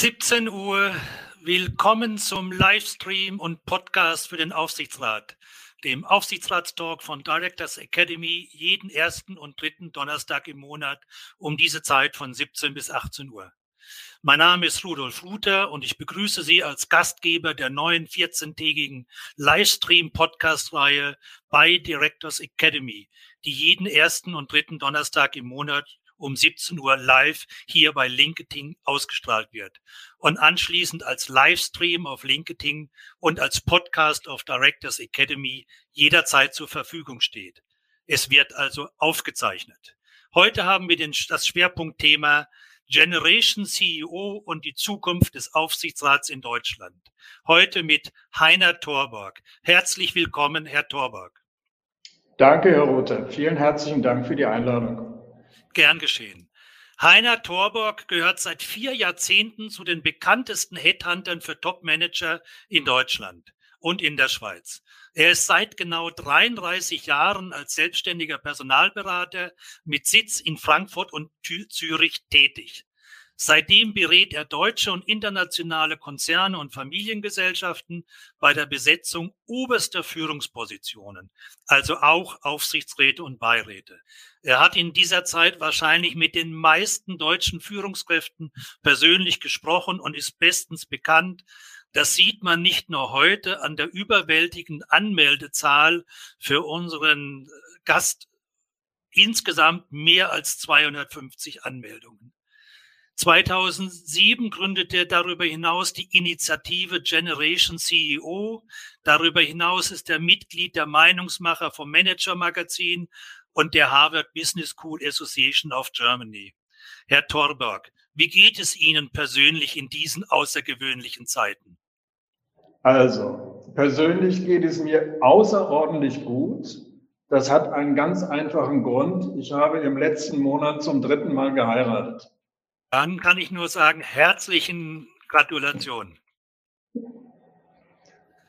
17 Uhr. Willkommen zum Livestream und Podcast für den Aufsichtsrat, dem Aufsichtsratstalk von Directors Academy jeden ersten und dritten Donnerstag im Monat um diese Zeit von 17 bis 18 Uhr. Mein Name ist Rudolf Ruther und ich begrüße Sie als Gastgeber der neuen 14-tägigen Livestream-Podcast-Reihe bei Directors Academy, die jeden ersten und dritten Donnerstag im Monat um 17 Uhr live hier bei LinkedIn ausgestrahlt wird und anschließend als Livestream auf LinkedIn und als Podcast auf Directors Academy jederzeit zur Verfügung steht. Es wird also aufgezeichnet. Heute haben wir den, das Schwerpunktthema Generation CEO und die Zukunft des Aufsichtsrats in Deutschland. Heute mit Heiner Torborg. Herzlich willkommen, Herr Torborg. Danke, Herr Rothe. Vielen herzlichen Dank für die Einladung. Gern geschehen. Heiner Torborg gehört seit vier Jahrzehnten zu den bekanntesten Headhuntern für Top-Manager in Deutschland und in der Schweiz. Er ist seit genau 33 Jahren als selbstständiger Personalberater mit Sitz in Frankfurt und Zürich tätig. Seitdem berät er deutsche und internationale Konzerne und Familiengesellschaften bei der Besetzung oberster Führungspositionen, also auch Aufsichtsräte und Beiräte. Er hat in dieser Zeit wahrscheinlich mit den meisten deutschen Führungskräften persönlich gesprochen und ist bestens bekannt. Das sieht man nicht nur heute an der überwältigenden Anmeldezahl für unseren Gast. Insgesamt mehr als 250 Anmeldungen. 2007 gründete er darüber hinaus die Initiative Generation CEO. Darüber hinaus ist er Mitglied der Meinungsmacher vom Manager Magazin und der Harvard Business School Association of Germany. Herr Torberg, wie geht es Ihnen persönlich in diesen außergewöhnlichen Zeiten? Also, persönlich geht es mir außerordentlich gut. Das hat einen ganz einfachen Grund. Ich habe im letzten Monat zum dritten Mal geheiratet. Dann kann ich nur sagen, herzlichen Gratulation.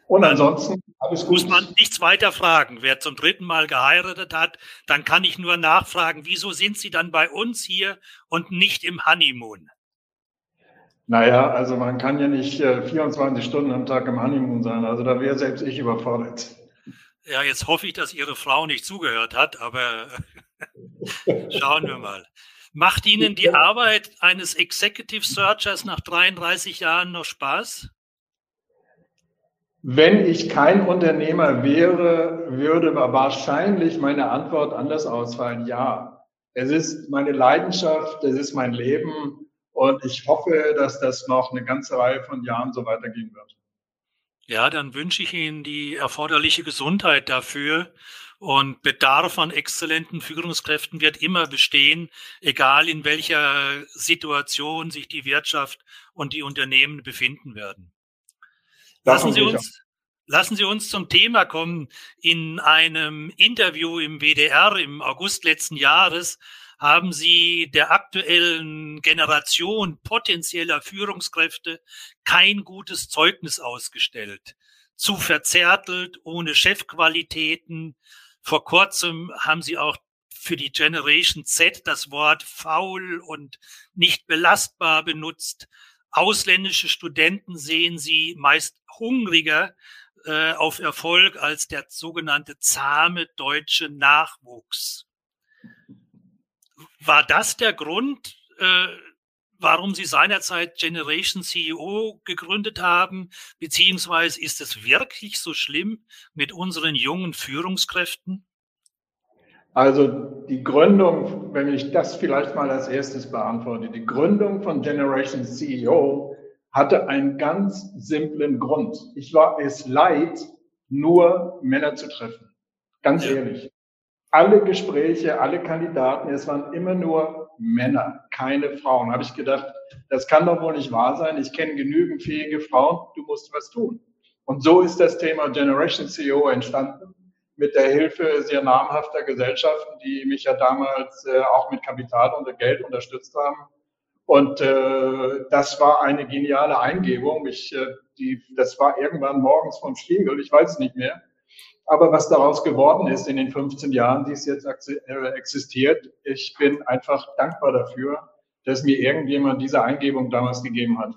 Und ansonsten alles gut. Muss man nichts weiter fragen. Wer zum dritten Mal geheiratet hat, dann kann ich nur nachfragen, wieso sind Sie dann bei uns hier und nicht im Honeymoon? Naja, also man kann ja nicht 24 äh, Stunden am Tag im Honeymoon sein. Also da wäre selbst ich überfordert. Ja, jetzt hoffe ich, dass Ihre Frau nicht zugehört hat, aber schauen wir mal. Macht Ihnen die Arbeit eines Executive Searchers nach 33 Jahren noch Spaß? Wenn ich kein Unternehmer wäre, würde wahrscheinlich meine Antwort anders ausfallen. Ja, es ist meine Leidenschaft, es ist mein Leben und ich hoffe, dass das noch eine ganze Reihe von Jahren so weitergehen wird. Ja, dann wünsche ich Ihnen die erforderliche Gesundheit dafür und Bedarf an exzellenten Führungskräften wird immer bestehen, egal in welcher Situation sich die Wirtschaft und die Unternehmen befinden werden. Lassen Sie uns, lassen Sie uns zum Thema kommen. In einem Interview im WDR im August letzten Jahres haben Sie der aktuellen Generation potenzieller Führungskräfte kein gutes Zeugnis ausgestellt. Zu verzärtelt, ohne Chefqualitäten, vor kurzem haben sie auch für die Generation Z das Wort faul und nicht belastbar benutzt. Ausländische Studenten sehen sie meist hungriger äh, auf Erfolg als der sogenannte zahme deutsche Nachwuchs. War das der Grund, äh, warum Sie seinerzeit Generation CEO gegründet haben? Beziehungsweise ist es wirklich so schlimm mit unseren jungen Führungskräften? Also die Gründung, wenn ich das vielleicht mal als erstes beantworte, die Gründung von Generation CEO hatte einen ganz simplen Grund. Ich war es leid, nur Männer zu treffen. Ganz ja. ehrlich. Alle Gespräche, alle Kandidaten, es waren immer nur Männer, keine Frauen. Habe ich gedacht, das kann doch wohl nicht wahr sein. Ich kenne genügend fähige Frauen, du musst was tun. Und so ist das Thema Generation CEO entstanden mit der Hilfe sehr namhafter Gesellschaften, die mich ja damals äh, auch mit Kapital und Geld unterstützt haben. Und äh, das war eine geniale Eingebung. Ich, äh, die, das war irgendwann morgens vom Spiegel, ich weiß es nicht mehr. Aber was daraus geworden ist in den 15 Jahren, die es jetzt äh, existiert, ich bin einfach dankbar dafür, dass mir irgendjemand diese Eingebung damals gegeben hat.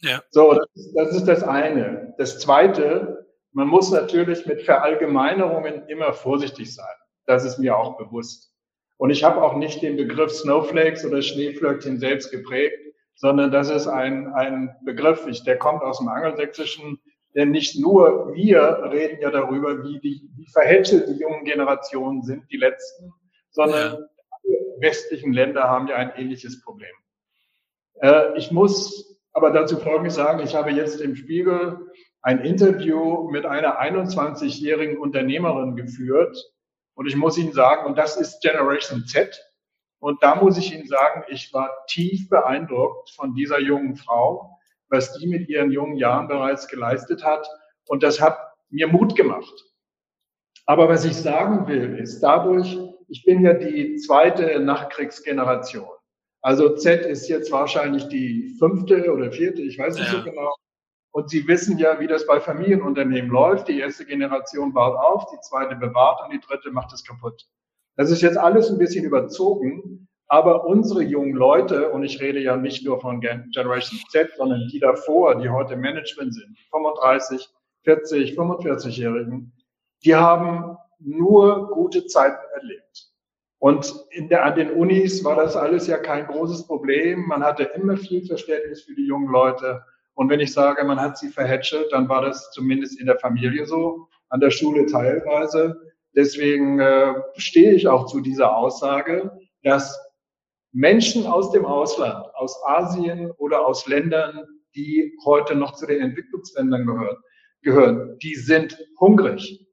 Ja. So, das ist, das ist das eine. Das zweite, man muss natürlich mit Verallgemeinerungen immer vorsichtig sein. Das ist mir auch bewusst. Und ich habe auch nicht den Begriff Snowflakes oder Schneeflöckchen selbst geprägt, sondern das ist ein, ein Begriff, ich, der kommt aus dem Angelsächsischen, denn nicht nur wir reden ja darüber, wie, die, wie verhätschelt die jungen Generationen sind, die letzten, sondern ja. alle westlichen Länder haben ja ein ähnliches Problem. Äh, ich muss aber dazu Folgendes sagen, ich habe jetzt im Spiegel ein Interview mit einer 21-jährigen Unternehmerin geführt und ich muss Ihnen sagen, und das ist Generation Z, und da muss ich Ihnen sagen, ich war tief beeindruckt von dieser jungen Frau, was die mit ihren jungen Jahren bereits geleistet hat. Und das hat mir Mut gemacht. Aber was ich sagen will, ist dadurch, ich bin ja die zweite Nachkriegsgeneration. Also Z ist jetzt wahrscheinlich die fünfte oder vierte, ich weiß nicht ja. so genau. Und Sie wissen ja, wie das bei Familienunternehmen läuft. Die erste Generation baut auf, die zweite bewahrt und die dritte macht es kaputt. Das ist jetzt alles ein bisschen überzogen, aber unsere jungen Leute, und ich rede ja nicht nur von Generation Z, sondern die davor, die heute Management sind, 35, 40, 45-Jährigen, die haben nur gute Zeiten erlebt. Und in der, an den Unis war das alles ja kein großes Problem. Man hatte immer viel Verständnis für die jungen Leute. Und wenn ich sage, man hat sie verhätschelt, dann war das zumindest in der Familie so, an der Schule teilweise. Deswegen äh, stehe ich auch zu dieser Aussage, dass Menschen aus dem Ausland, aus Asien oder aus Ländern, die heute noch zu den Entwicklungsländern gehören, gehören, die sind hungrig.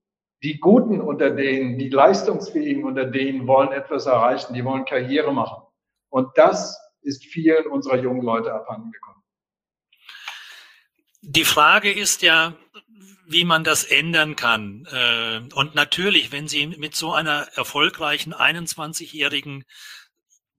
Die Guten unter denen, die Leistungsfähigen unter denen wollen etwas erreichen, die wollen Karriere machen. Und das ist vielen unserer jungen Leute abhanden gekommen. Die Frage ist ja, wie man das ändern kann. Äh, und natürlich, wenn Sie mit so einer erfolgreichen 21-jährigen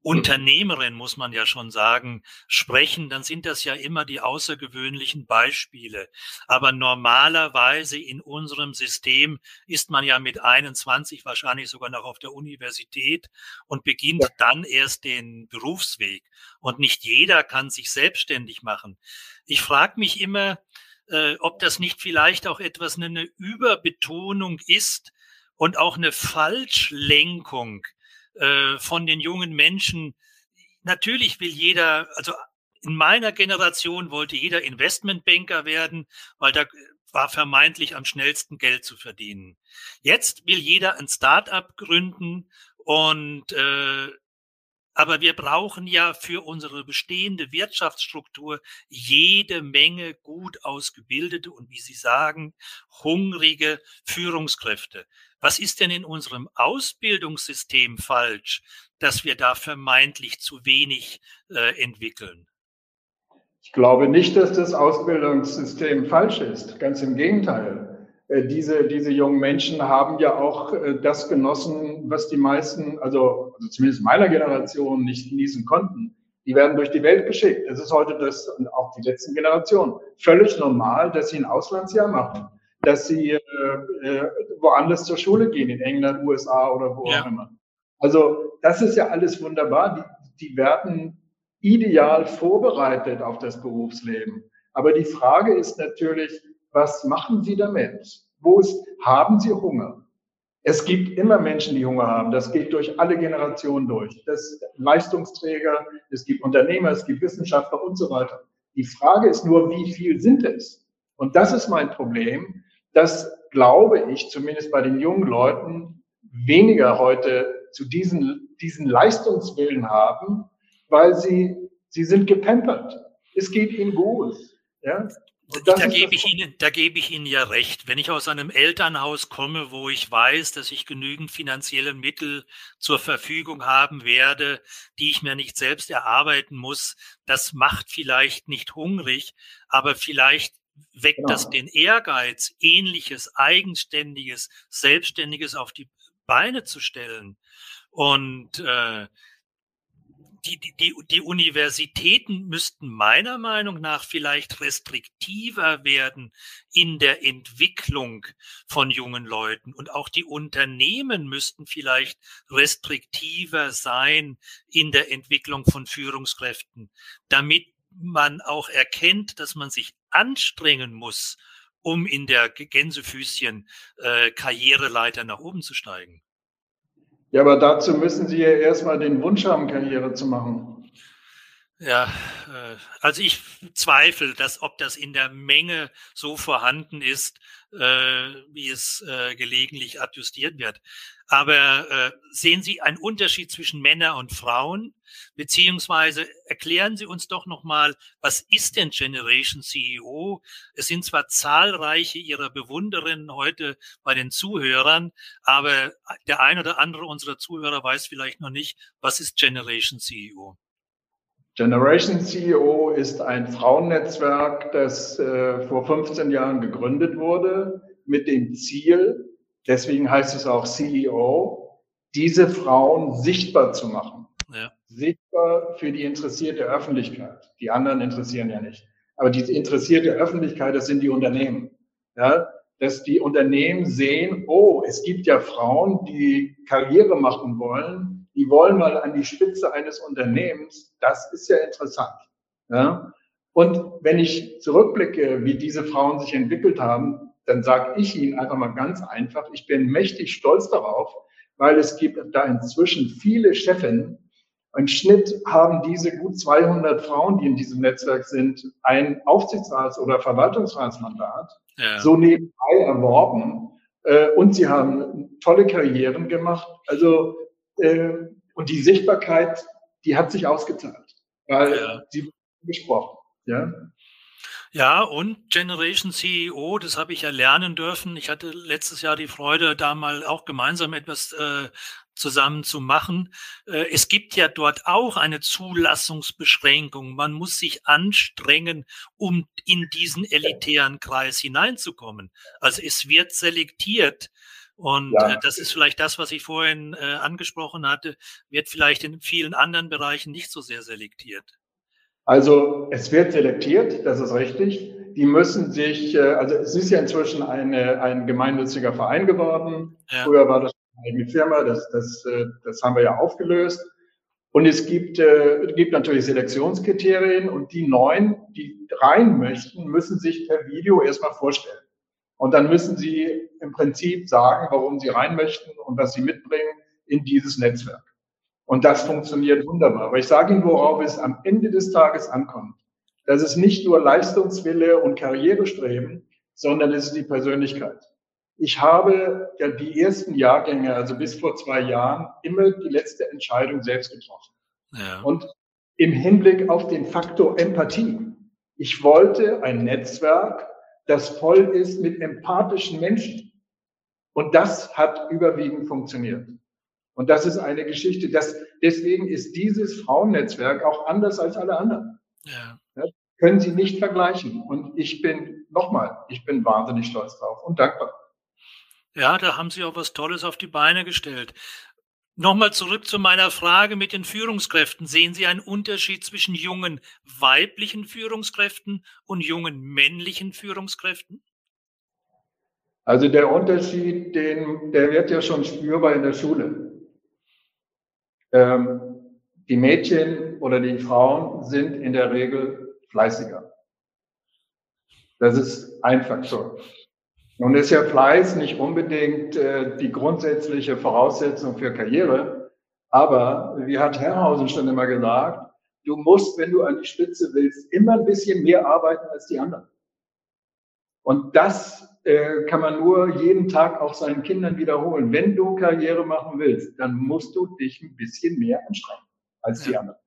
Unternehmerin, muss man ja schon sagen, sprechen, dann sind das ja immer die außergewöhnlichen Beispiele. Aber normalerweise in unserem System ist man ja mit 21 wahrscheinlich sogar noch auf der Universität und beginnt ja. dann erst den Berufsweg. Und nicht jeder kann sich selbstständig machen. Ich frage mich immer, äh, ob das nicht vielleicht auch etwas eine Überbetonung ist und auch eine Falschlenkung äh, von den jungen Menschen. Natürlich will jeder, also in meiner Generation wollte jeder Investmentbanker werden, weil da war vermeintlich am schnellsten Geld zu verdienen. Jetzt will jeder ein Start-up gründen und äh, aber wir brauchen ja für unsere bestehende Wirtschaftsstruktur jede Menge gut ausgebildete und, wie Sie sagen, hungrige Führungskräfte. Was ist denn in unserem Ausbildungssystem falsch, dass wir da vermeintlich zu wenig äh, entwickeln? Ich glaube nicht, dass das Ausbildungssystem falsch ist. Ganz im Gegenteil. Äh, diese, diese jungen Menschen haben ja auch äh, das genossen, was die meisten, also, also zumindest meiner Generation, nicht genießen konnten. Die werden durch die Welt geschickt. Es ist heute das, und auch die letzten Generationen, völlig normal, dass sie ein Auslandsjahr machen, dass sie äh, äh, woanders zur Schule gehen, in England, USA oder wo ja. auch immer. Also das ist ja alles wunderbar. Die, die werden ideal vorbereitet auf das Berufsleben. Aber die Frage ist natürlich, was machen Sie damit? Wo ist, haben Sie Hunger? Es gibt immer Menschen, die Hunger haben. Das geht durch alle Generationen durch. Das Leistungsträger, es gibt Unternehmer, es gibt Wissenschaftler und so weiter. Die Frage ist nur, wie viel sind es? Und das ist mein Problem, dass, glaube ich, zumindest bei den jungen Leuten weniger heute zu diesen, diesen Leistungswillen haben, weil sie, sie sind gepampert. Es geht ihnen gut. Ja? Da gebe, ich Ihnen, da gebe ich Ihnen ja recht. Wenn ich aus einem Elternhaus komme, wo ich weiß, dass ich genügend finanzielle Mittel zur Verfügung haben werde, die ich mir nicht selbst erarbeiten muss, das macht vielleicht nicht hungrig, aber vielleicht weckt genau. das den Ehrgeiz, ähnliches, eigenständiges, selbstständiges auf die Beine zu stellen. Und äh, die, die, die Universitäten müssten meiner Meinung nach vielleicht restriktiver werden in der Entwicklung von jungen Leuten. Und auch die Unternehmen müssten vielleicht restriktiver sein in der Entwicklung von Führungskräften, damit man auch erkennt, dass man sich anstrengen muss, um in der Gänsefüßchen äh, Karriereleiter nach oben zu steigen. Ja, aber dazu müssen Sie ja erstmal den Wunsch haben, Karriere zu machen. Ja, äh, also ich zweifle, dass ob das in der Menge so vorhanden ist, äh, wie es äh, gelegentlich adjustiert wird. Aber äh, sehen Sie einen Unterschied zwischen Männern und Frauen? Beziehungsweise erklären Sie uns doch nochmal, was ist denn Generation CEO? Es sind zwar zahlreiche Ihrer Bewunderinnen heute bei den Zuhörern, aber der ein oder andere unserer Zuhörer weiß vielleicht noch nicht, was ist Generation CEO? Generation CEO ist ein Frauennetzwerk, das äh, vor 15 Jahren gegründet wurde mit dem Ziel, deswegen heißt es auch CEO, diese Frauen sichtbar zu machen. Ja. Sichtbar für die interessierte Öffentlichkeit. Die anderen interessieren ja nicht. Aber die interessierte Öffentlichkeit, das sind die Unternehmen. Ja, dass die Unternehmen sehen, oh, es gibt ja Frauen, die Karriere machen wollen, die wollen mal an die Spitze eines Unternehmens, das ist ja interessant. Ja? Und wenn ich zurückblicke, wie diese Frauen sich entwickelt haben, dann sage ich Ihnen einfach mal ganz einfach, ich bin mächtig stolz darauf, weil es gibt da inzwischen viele Chefinnen. Im Schnitt haben diese gut 200 Frauen, die in diesem Netzwerk sind, ein Aufsichtsrats- oder Verwaltungsratsmandat ja. so nebenbei erworben. Äh, und sie haben tolle Karrieren gemacht. Also äh, und die Sichtbarkeit, die hat sich ausgezahlt, weil ja. sie gesprochen. Ja. Ja, und Generation CEO, das habe ich ja lernen dürfen. Ich hatte letztes Jahr die Freude, da mal auch gemeinsam etwas äh, zusammen zu machen. Äh, es gibt ja dort auch eine Zulassungsbeschränkung. Man muss sich anstrengen, um in diesen elitären Kreis hineinzukommen. Also es wird selektiert. Und ja. äh, das ist vielleicht das, was ich vorhin äh, angesprochen hatte, wird vielleicht in vielen anderen Bereichen nicht so sehr selektiert. Also es wird selektiert, das ist richtig. Die müssen sich, äh, also es ist ja inzwischen eine, ein gemeinnütziger Verein geworden. Ja. Früher war das eine eigene Firma, das, das, äh, das haben wir ja aufgelöst. Und es gibt, äh, gibt natürlich Selektionskriterien und die neun, die rein möchten, müssen sich per Video erstmal vorstellen. Und dann müssen Sie im Prinzip sagen, warum Sie rein möchten und was Sie mitbringen in dieses Netzwerk. Und das funktioniert wunderbar. Aber ich sage Ihnen, worauf es am Ende des Tages ankommt. Das ist nicht nur Leistungswille und Karrierestreben, sondern es ist die Persönlichkeit. Ich habe ja die ersten Jahrgänge, also bis vor zwei Jahren, immer die letzte Entscheidung selbst getroffen. Ja. Und im Hinblick auf den Faktor Empathie. Ich wollte ein Netzwerk, das voll ist mit empathischen Menschen. Und das hat überwiegend funktioniert. Und das ist eine Geschichte, das, deswegen ist dieses Frauennetzwerk auch anders als alle anderen. Ja. ja. können Sie nicht vergleichen. Und ich bin, nochmal, ich bin wahnsinnig stolz drauf und dankbar. Ja, da haben Sie auch was Tolles auf die Beine gestellt. Nochmal zurück zu meiner Frage mit den Führungskräften. Sehen Sie einen Unterschied zwischen jungen weiblichen Führungskräften und jungen männlichen Führungskräften? Also der Unterschied, den, der wird ja schon spürbar in der Schule. Ähm, die Mädchen oder die Frauen sind in der Regel fleißiger. Das ist ein Faktor. Nun ist ja Fleiß nicht unbedingt äh, die grundsätzliche Voraussetzung für Karriere, aber wie hat Herrhausen schon immer gesagt, du musst, wenn du an die Spitze willst, immer ein bisschen mehr arbeiten als die anderen. Und das äh, kann man nur jeden Tag auch seinen Kindern wiederholen. Wenn du Karriere machen willst, dann musst du dich ein bisschen mehr anstrengen als die anderen.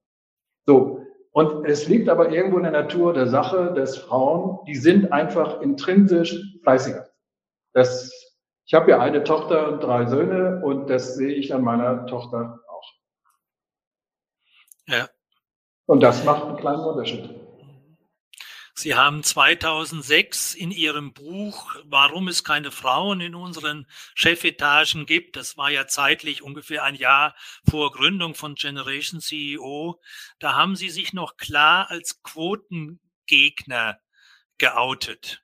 So. Und es liegt aber irgendwo in der Natur der Sache, dass Frauen, die sind einfach intrinsisch fleißiger. Das, ich habe ja eine Tochter und drei Söhne und das sehe ich an meiner Tochter auch. Ja. Und das macht einen kleinen Unterschied. Sie haben 2006 in Ihrem Buch Warum es keine Frauen in unseren Chefetagen gibt, das war ja zeitlich ungefähr ein Jahr vor Gründung von Generation CEO, da haben Sie sich noch klar als Quotengegner geoutet.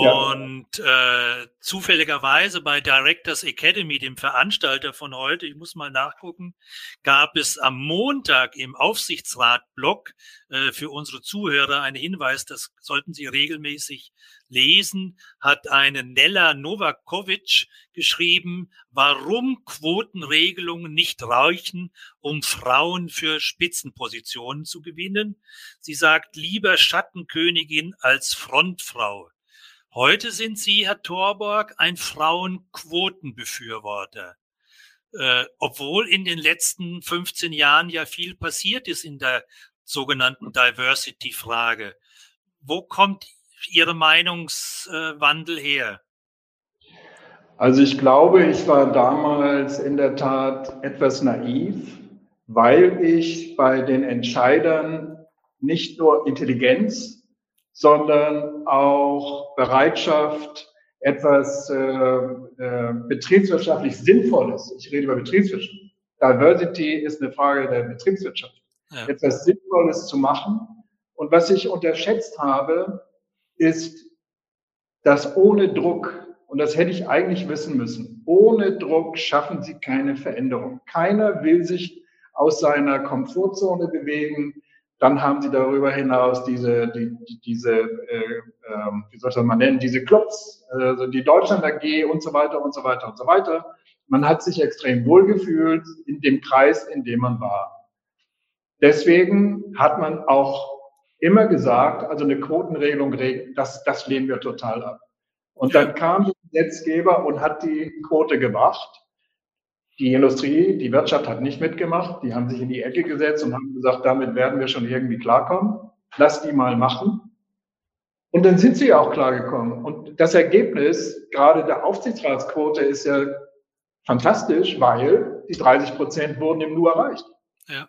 Und äh, zufälligerweise bei Directors Academy, dem Veranstalter von heute, ich muss mal nachgucken, gab es am Montag im Aufsichtsrat-Blog äh, für unsere Zuhörer einen Hinweis, das sollten Sie regelmäßig lesen, hat eine Nella Novakovic geschrieben, warum Quotenregelungen nicht reichen, um Frauen für Spitzenpositionen zu gewinnen. Sie sagt, lieber Schattenkönigin als Frontfrau. Heute sind Sie, Herr Torborg, ein Frauenquotenbefürworter. Äh, obwohl in den letzten 15 Jahren ja viel passiert ist in der sogenannten Diversity-Frage. Wo kommt Ihre Meinungswandel her? Also ich glaube, ich war damals in der Tat etwas naiv, weil ich bei den Entscheidern nicht nur Intelligenz, sondern auch Bereitschaft, etwas äh, äh, betriebswirtschaftlich Sinnvolles, ich rede über Betriebswirtschaft, Diversity ist eine Frage der Betriebswirtschaft, ja. etwas Sinnvolles zu machen. Und was ich unterschätzt habe, ist, dass ohne Druck, und das hätte ich eigentlich wissen müssen, ohne Druck schaffen Sie keine Veränderung. Keiner will sich aus seiner Komfortzone bewegen. Dann haben sie darüber hinaus diese, die, diese äh, äh, wie soll ich das mal nennen, diese Clubs, also die Deutschland AG und so weiter und so weiter und so weiter. Man hat sich extrem wohlgefühlt in dem Kreis, in dem man war. Deswegen hat man auch immer gesagt, also eine Quotenregelung, das, das lehnen wir total ab. Und dann kam der Gesetzgeber und hat die Quote gebracht. Die Industrie, die Wirtschaft hat nicht mitgemacht. Die haben sich in die Ecke gesetzt und haben gesagt, damit werden wir schon irgendwie klarkommen. Lass die mal machen. Und dann sind sie ja auch klargekommen. Und das Ergebnis, gerade der Aufsichtsratsquote, ist ja fantastisch, weil die 30 Prozent wurden im Nu erreicht. Ja.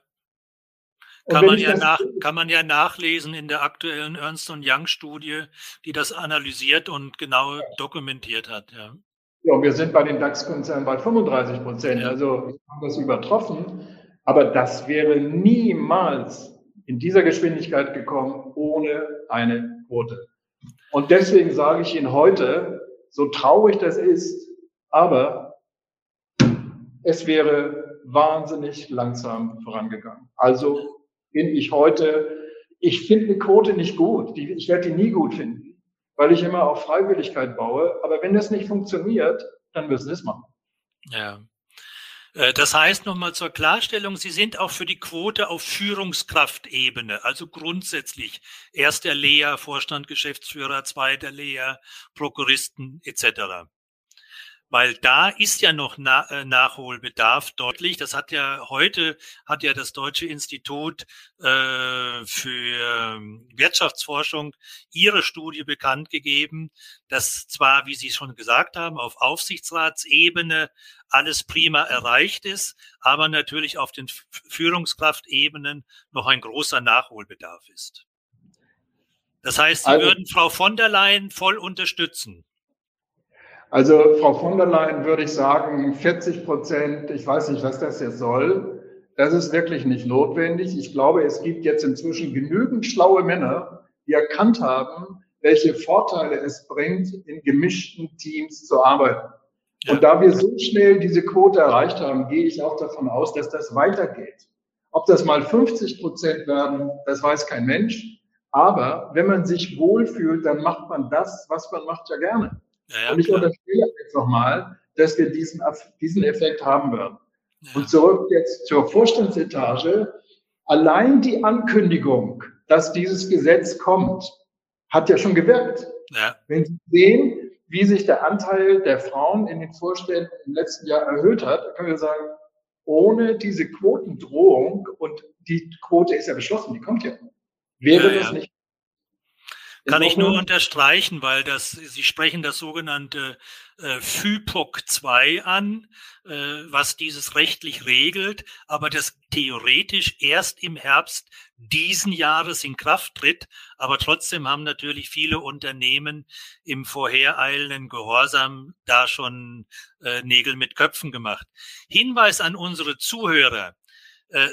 Kann man, ja nach, kann man ja nachlesen in der aktuellen Ernst Young Studie, die das analysiert und genau dokumentiert hat. Ja. Ja, wir sind bei den DAX-Konzernen bei 35 Prozent. Also wir haben das übertroffen. Aber das wäre niemals in dieser Geschwindigkeit gekommen ohne eine Quote. Und deswegen sage ich Ihnen heute, so traurig das ist, aber es wäre wahnsinnig langsam vorangegangen. Also bin ich heute, ich finde eine Quote nicht gut. Ich werde die nie gut finden weil ich immer auf Freiwilligkeit baue. Aber wenn das nicht funktioniert, dann müssen wir es machen. Ja. Äh, das heißt nochmal zur Klarstellung, Sie sind auch für die Quote auf Führungskraftebene, also grundsätzlich erster Lehr, Vorstand, Geschäftsführer, zweiter Lehr, Prokuristen etc weil da ist ja noch Na äh, Nachholbedarf deutlich. Das hat ja heute hat ja das Deutsche Institut äh, für ähm, Wirtschaftsforschung ihre Studie bekannt gegeben, dass zwar, wie Sie schon gesagt haben, auf Aufsichtsratsebene alles prima erreicht ist, aber natürlich auf den Führungskraftebenen noch ein großer Nachholbedarf ist. Das heißt, Sie also, würden Frau von der Leyen voll unterstützen. Also Frau von der Leyen würde ich sagen, 40 Prozent, ich weiß nicht, was das jetzt soll. Das ist wirklich nicht notwendig. Ich glaube, es gibt jetzt inzwischen genügend schlaue Männer, die erkannt haben, welche Vorteile es bringt, in gemischten Teams zu arbeiten. Ja. Und da wir so schnell diese Quote erreicht haben, gehe ich auch davon aus, dass das weitergeht. Ob das mal 50 Prozent werden, das weiß kein Mensch. Aber wenn man sich wohlfühlt, dann macht man das, was man macht, ja gerne. Ja, und ich unterstelle einfach mal, dass wir diesen, diesen Effekt haben werden. Ja. Und zurück jetzt zur Vorstandsetage. Allein die Ankündigung, dass dieses Gesetz kommt, hat ja schon gewirkt. Ja. Wenn Sie sehen, wie sich der Anteil der Frauen in den Vorständen im letzten Jahr erhöht hat, dann können wir sagen, ohne diese Quotendrohung, und die Quote ist ja beschlossen, die kommt ja, wäre ja, das nicht kann ich nur unterstreichen, weil das, Sie sprechen das sogenannte äh, FIPOC 2 an, äh, was dieses rechtlich regelt, aber das theoretisch erst im Herbst diesen Jahres in Kraft tritt. Aber trotzdem haben natürlich viele Unternehmen im vorhereilenden Gehorsam da schon äh, Nägel mit Köpfen gemacht. Hinweis an unsere Zuhörer. Äh,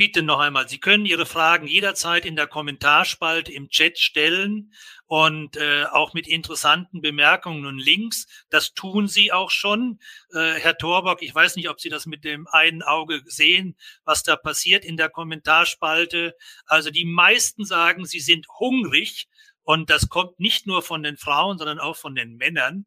bitte noch einmal, Sie können Ihre Fragen jederzeit in der Kommentarspalte im Chat stellen und äh, auch mit interessanten Bemerkungen und Links. Das tun Sie auch schon. Äh, Herr Torbock, ich weiß nicht, ob Sie das mit dem einen Auge sehen, was da passiert in der Kommentarspalte. Also die meisten sagen, sie sind hungrig und das kommt nicht nur von den Frauen, sondern auch von den Männern.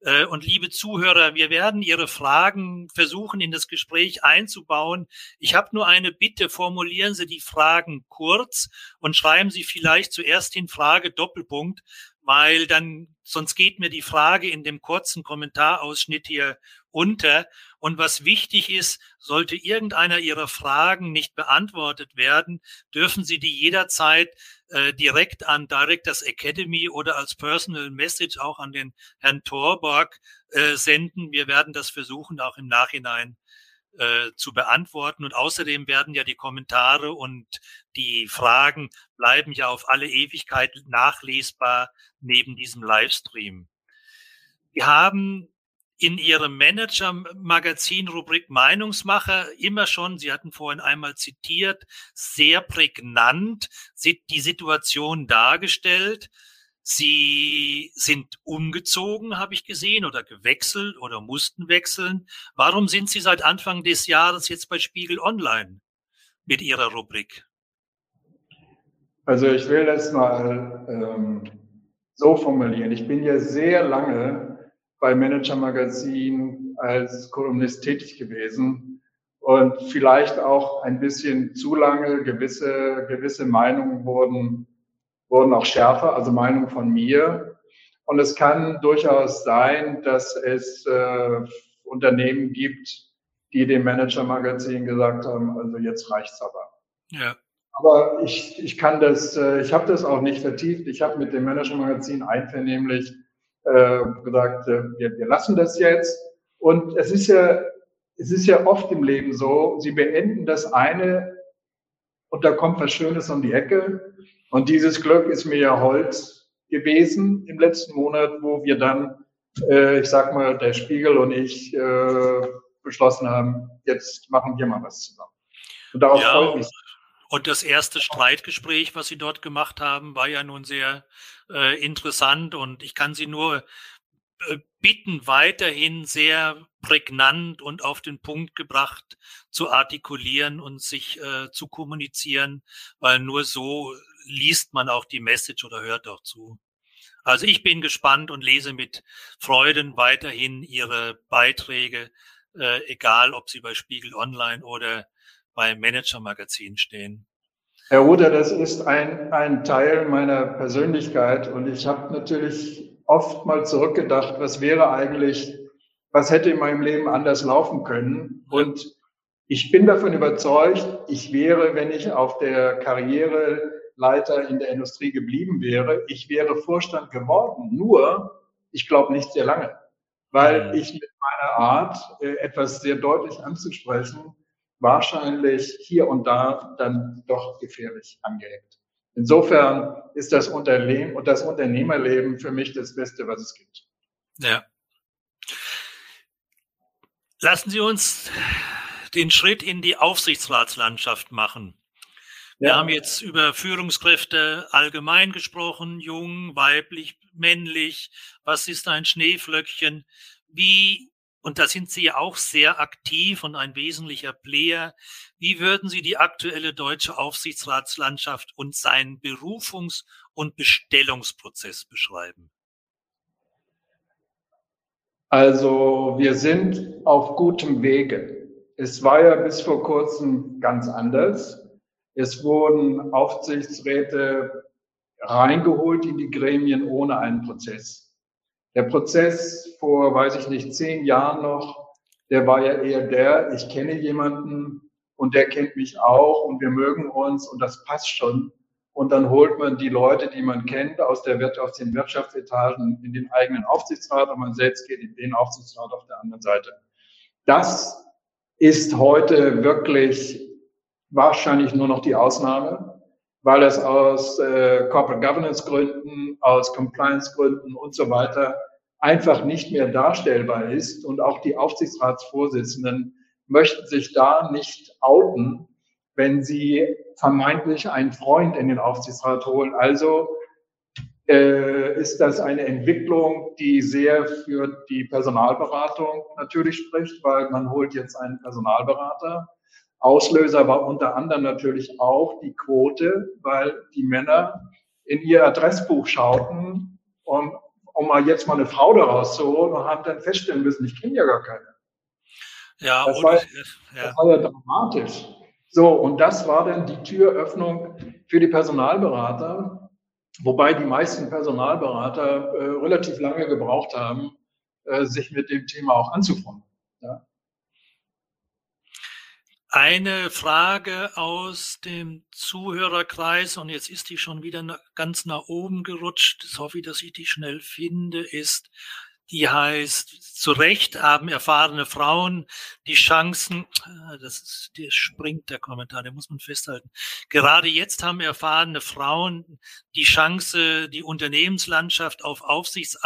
Äh, und liebe Zuhörer, wir werden Ihre Fragen versuchen in das Gespräch einzubauen. Ich habe nur eine Bitte, formulieren Sie die Fragen kurz und schreiben Sie vielleicht zuerst in Frage Doppelpunkt, weil dann sonst geht mir die Frage in dem kurzen Kommentarausschnitt hier unter. Und was wichtig ist, sollte irgendeiner Ihrer Fragen nicht beantwortet werden, dürfen Sie die jederzeit äh, direkt an Directors Academy oder als Personal Message auch an den Herrn Torborg äh, senden. Wir werden das versuchen, auch im Nachhinein äh, zu beantworten. Und außerdem werden ja die Kommentare und die Fragen bleiben ja auf alle Ewigkeit nachlesbar neben diesem Livestream. Wir haben in Ihrem Manager-Magazin-Rubrik Meinungsmacher immer schon, Sie hatten vorhin einmal zitiert, sehr prägnant die Situation dargestellt. Sie sind umgezogen, habe ich gesehen, oder gewechselt oder mussten wechseln. Warum sind Sie seit Anfang des Jahres jetzt bei Spiegel Online mit Ihrer Rubrik? Also ich will das mal ähm, so formulieren. Ich bin ja sehr lange bei Manager Magazin als Kolumnist tätig gewesen und vielleicht auch ein bisschen zu lange gewisse, gewisse Meinungen wurden wurden auch schärfer, also Meinung von mir. Und es kann durchaus sein, dass es äh, Unternehmen gibt, die dem Manager-Magazin gesagt haben, also jetzt reicht's aber. Ja. Aber ich, ich kann das, äh, ich habe das auch nicht vertieft. Ich habe mit dem Manager-Magazin einvernehmlich äh, gesagt, äh, wir, wir lassen das jetzt. Und es ist ja, es ist ja oft im Leben so, sie beenden das eine und da kommt was Schönes um die Ecke. Und dieses Glück ist mir ja Holz gewesen im letzten Monat, wo wir dann, äh, ich sag mal, der Spiegel und ich äh, beschlossen haben, jetzt machen wir mal was zusammen. Und darauf ja, freue ich mich. Und das erste Streitgespräch, was Sie dort gemacht haben, war ja nun sehr äh, interessant und ich kann Sie nur äh, bitten, weiterhin sehr prägnant und auf den Punkt gebracht zu artikulieren und sich äh, zu kommunizieren, weil nur so liest man auch die Message oder hört auch zu. Also ich bin gespannt und lese mit Freuden weiterhin Ihre Beiträge, äh, egal ob sie bei Spiegel Online oder beim Manager Magazin stehen. Herr Ruther, das ist ein, ein Teil meiner Persönlichkeit und ich habe natürlich oft mal zurückgedacht, was wäre eigentlich, was hätte in meinem Leben anders laufen können und ich bin davon überzeugt, ich wäre, wenn ich auf der Karriere Leiter in der Industrie geblieben wäre. Ich wäre Vorstand geworden, nur ich glaube nicht sehr lange, weil ich mit meiner Art, äh, etwas sehr deutlich anzusprechen, wahrscheinlich hier und da dann doch gefährlich angeeckt. Insofern ist das Unternehmen und das Unternehmerleben für mich das Beste, was es gibt. Ja. Lassen Sie uns den Schritt in die Aufsichtsratslandschaft machen. Wir ja. haben jetzt über Führungskräfte allgemein gesprochen, jung, weiblich, männlich. Was ist ein Schneeflöckchen? Wie, und da sind Sie ja auch sehr aktiv und ein wesentlicher Player. Wie würden Sie die aktuelle deutsche Aufsichtsratslandschaft und seinen Berufungs- und Bestellungsprozess beschreiben? Also wir sind auf gutem Wege. Es war ja bis vor kurzem ganz anders. Es wurden Aufsichtsräte reingeholt in die Gremien ohne einen Prozess. Der Prozess vor, weiß ich nicht, zehn Jahren noch, der war ja eher der, ich kenne jemanden und der kennt mich auch und wir mögen uns und das passt schon. Und dann holt man die Leute, die man kennt, aus, der, aus den Wirtschaftsetagen in den eigenen Aufsichtsrat und man selbst geht in den Aufsichtsrat auf der anderen Seite. Das ist heute wirklich wahrscheinlich nur noch die Ausnahme, weil es aus äh, Corporate Governance Gründen, aus Compliance Gründen und so weiter einfach nicht mehr darstellbar ist. Und auch die Aufsichtsratsvorsitzenden möchten sich da nicht outen, wenn sie vermeintlich einen Freund in den Aufsichtsrat holen. Also äh, ist das eine Entwicklung, die sehr für die Personalberatung natürlich spricht, weil man holt jetzt einen Personalberater. Auslöser war unter anderem natürlich auch die Quote, weil die Männer in ihr Adressbuch schauten, um, um mal jetzt mal eine Frau daraus zu holen und haben dann feststellen müssen, ich kenne ja gar keine. Ja, das, war, ja. das war ja dramatisch. So, und das war dann die Türöffnung für die Personalberater, wobei die meisten Personalberater äh, relativ lange gebraucht haben, äh, sich mit dem Thema auch anzufreunden. Ja. Eine Frage aus dem Zuhörerkreis, und jetzt ist die schon wieder ganz nach oben gerutscht. Ich hoffe, dass ich die schnell finde, ist, die heißt, zu Recht haben erfahrene Frauen die Chancen, ah, das ist, der springt der Kommentar, der muss man festhalten. Gerade jetzt haben erfahrene Frauen die Chance, die Unternehmenslandschaft auf Aufsichts,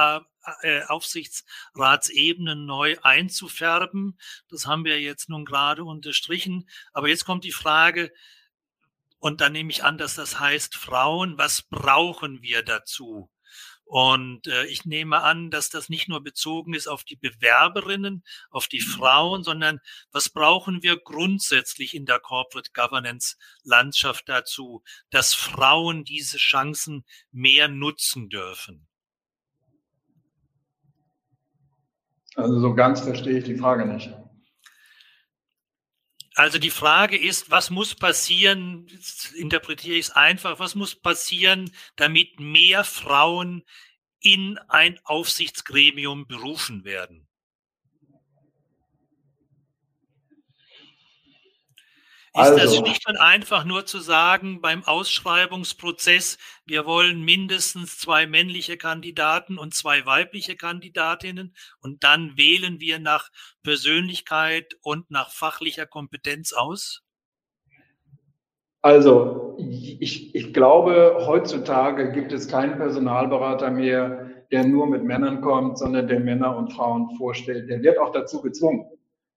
äh, Aufsichtsratsebenen neu einzufärben. Das haben wir jetzt nun gerade unterstrichen. Aber jetzt kommt die Frage, und dann nehme ich an, dass das heißt Frauen, was brauchen wir dazu? Und äh, ich nehme an, dass das nicht nur bezogen ist auf die Bewerberinnen, auf die mhm. Frauen, sondern was brauchen wir grundsätzlich in der Corporate Governance Landschaft dazu, dass Frauen diese Chancen mehr nutzen dürfen? Also so ganz verstehe ich die Frage nicht. Also die Frage ist, was muss passieren, interpretiere ich es einfach, was muss passieren, damit mehr Frauen in ein Aufsichtsgremium berufen werden? Also, das schlicht und einfach nur zu sagen, beim Ausschreibungsprozess, wir wollen mindestens zwei männliche Kandidaten und zwei weibliche Kandidatinnen und dann wählen wir nach Persönlichkeit und nach fachlicher Kompetenz aus? Also, ich, ich glaube, heutzutage gibt es keinen Personalberater mehr, der nur mit Männern kommt, sondern der Männer und Frauen vorstellt. Der wird auch dazu gezwungen,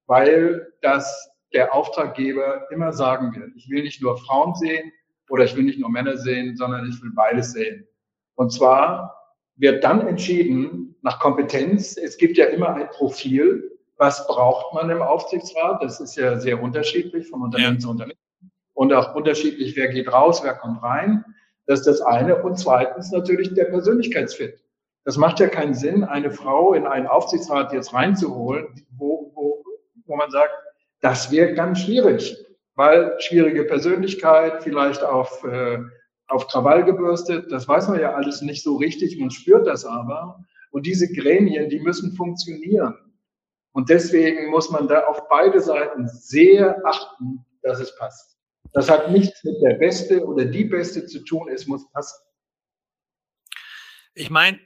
weil das der Auftraggeber immer sagen wird, ich will nicht nur Frauen sehen oder ich will nicht nur Männer sehen, sondern ich will beides sehen. Und zwar wird dann entschieden nach Kompetenz. Es gibt ja immer ein Profil. Was braucht man im Aufsichtsrat? Das ist ja sehr unterschiedlich von Unternehmen ja. zu Unternehmen. Und auch unterschiedlich, wer geht raus, wer kommt rein. Das ist das eine. Und zweitens natürlich der Persönlichkeitsfit. Das macht ja keinen Sinn, eine Frau in einen Aufsichtsrat jetzt reinzuholen, wo, wo, wo man sagt, das wäre ganz schwierig, weil schwierige Persönlichkeit, vielleicht auf, äh, auf Krawall gebürstet, das weiß man ja alles nicht so richtig, man spürt das aber. Und diese Gremien, die müssen funktionieren. Und deswegen muss man da auf beide Seiten sehr achten, dass es passt. Das hat nichts mit der Beste oder die Beste zu tun, es muss passen. Ich meine,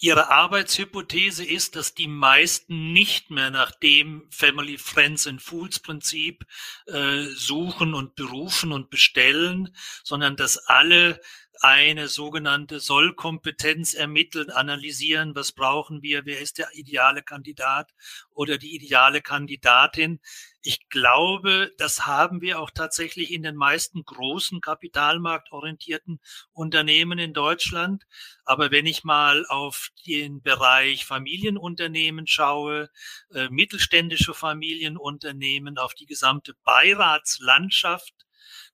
Ihre Arbeitshypothese ist, dass die meisten nicht mehr nach dem Family Friends and Fools Prinzip äh, suchen und berufen und bestellen, sondern dass alle eine sogenannte Sollkompetenz ermitteln, analysieren, was brauchen wir, wer ist der ideale Kandidat oder die ideale Kandidatin. Ich glaube, das haben wir auch tatsächlich in den meisten großen kapitalmarktorientierten Unternehmen in Deutschland. Aber wenn ich mal auf den Bereich Familienunternehmen schaue, äh, mittelständische Familienunternehmen, auf die gesamte Beiratslandschaft,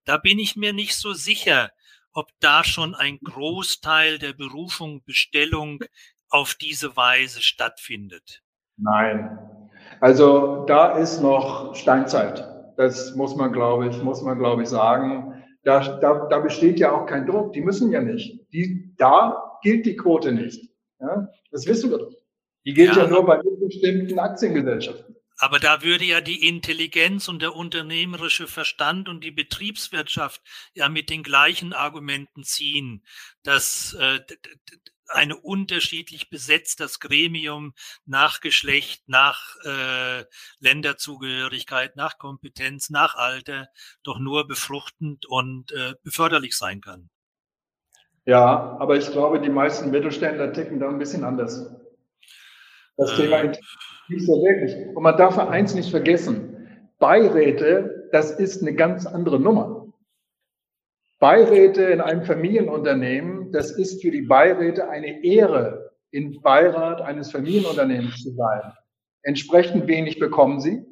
da bin ich mir nicht so sicher, ob da schon ein Großteil der Berufung, Bestellung auf diese Weise stattfindet. Nein. Also da ist noch Steinzeit. Das muss man, glaube ich, muss man, glaube ich, sagen. Da, da, da besteht ja auch kein Druck. Die müssen ja nicht. Die, da gilt die Quote nicht. Ja? Das wissen wir doch. Die gilt ja, ja nur bei bestimmten Aktiengesellschaften. Aber da würde ja die Intelligenz und der unternehmerische Verstand und die Betriebswirtschaft ja mit den gleichen Argumenten ziehen, dass eine unterschiedlich besetztes Gremium nach Geschlecht, nach äh, Länderzugehörigkeit, nach Kompetenz, nach Alter doch nur befruchtend und äh, beförderlich sein kann. Ja, aber ich glaube, die meisten Mittelständler ticken da ein bisschen anders. Das äh, Thema nicht so wirklich. Und man darf eins nicht vergessen. Beiräte das ist eine ganz andere Nummer. Beiräte in einem Familienunternehmen, das ist für die Beiräte eine Ehre, im Beirat eines Familienunternehmens zu sein. Entsprechend wenig bekommen sie.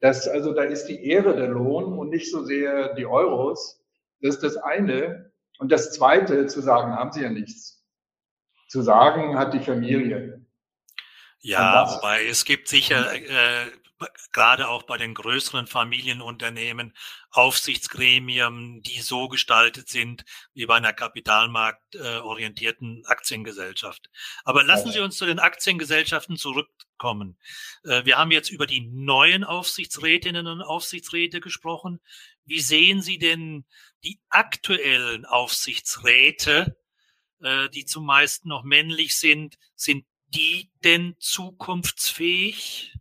Das, also da ist die Ehre der Lohn und nicht so sehr die Euros. Das ist das eine. Und das zweite, zu sagen, haben sie ja nichts. Zu sagen hat die Familie. Ja, wobei es gibt sicher äh, gerade auch bei den größeren Familienunternehmen Aufsichtsgremien, die so gestaltet sind wie bei einer kapitalmarktorientierten Aktiengesellschaft. Aber lassen Sie uns zu den Aktiengesellschaften zurückkommen. Äh, wir haben jetzt über die neuen Aufsichtsrätinnen und Aufsichtsräte gesprochen. Wie sehen Sie denn die aktuellen Aufsichtsräte, äh, die zumeist noch männlich sind? Sind die denn zukunftsfähig?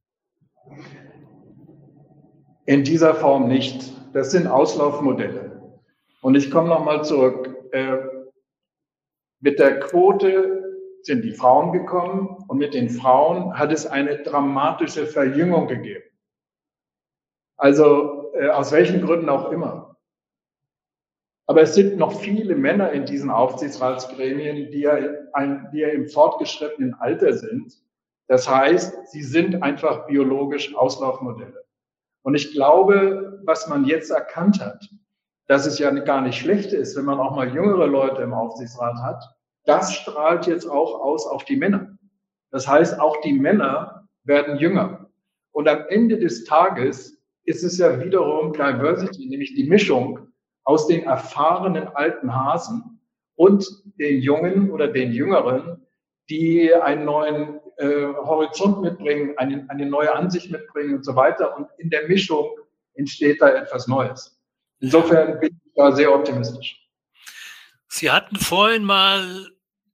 In dieser Form nicht. Das sind Auslaufmodelle. Und ich komme nochmal zurück. Äh, mit der Quote sind die Frauen gekommen und mit den Frauen hat es eine dramatische Verjüngung gegeben. Also äh, aus welchen Gründen auch immer. Aber es sind noch viele Männer in diesen Aufsichtsratsgremien, die ja, ein, die ja im fortgeschrittenen Alter sind das heißt, sie sind einfach biologisch Auslaufmodelle. Und ich glaube, was man jetzt erkannt hat, dass es ja gar nicht schlecht ist, wenn man auch mal jüngere Leute im Aufsichtsrat hat, das strahlt jetzt auch aus auf die Männer. Das heißt, auch die Männer werden jünger. Und am Ende des Tages ist es ja wiederum Diversity, nämlich die Mischung aus den erfahrenen alten Hasen und den Jungen oder den Jüngeren, die einen neuen äh, Horizont mitbringen, eine, eine neue Ansicht mitbringen und so weiter. Und in der Mischung entsteht da etwas Neues. Insofern bin ich da sehr optimistisch. Sie hatten vorhin mal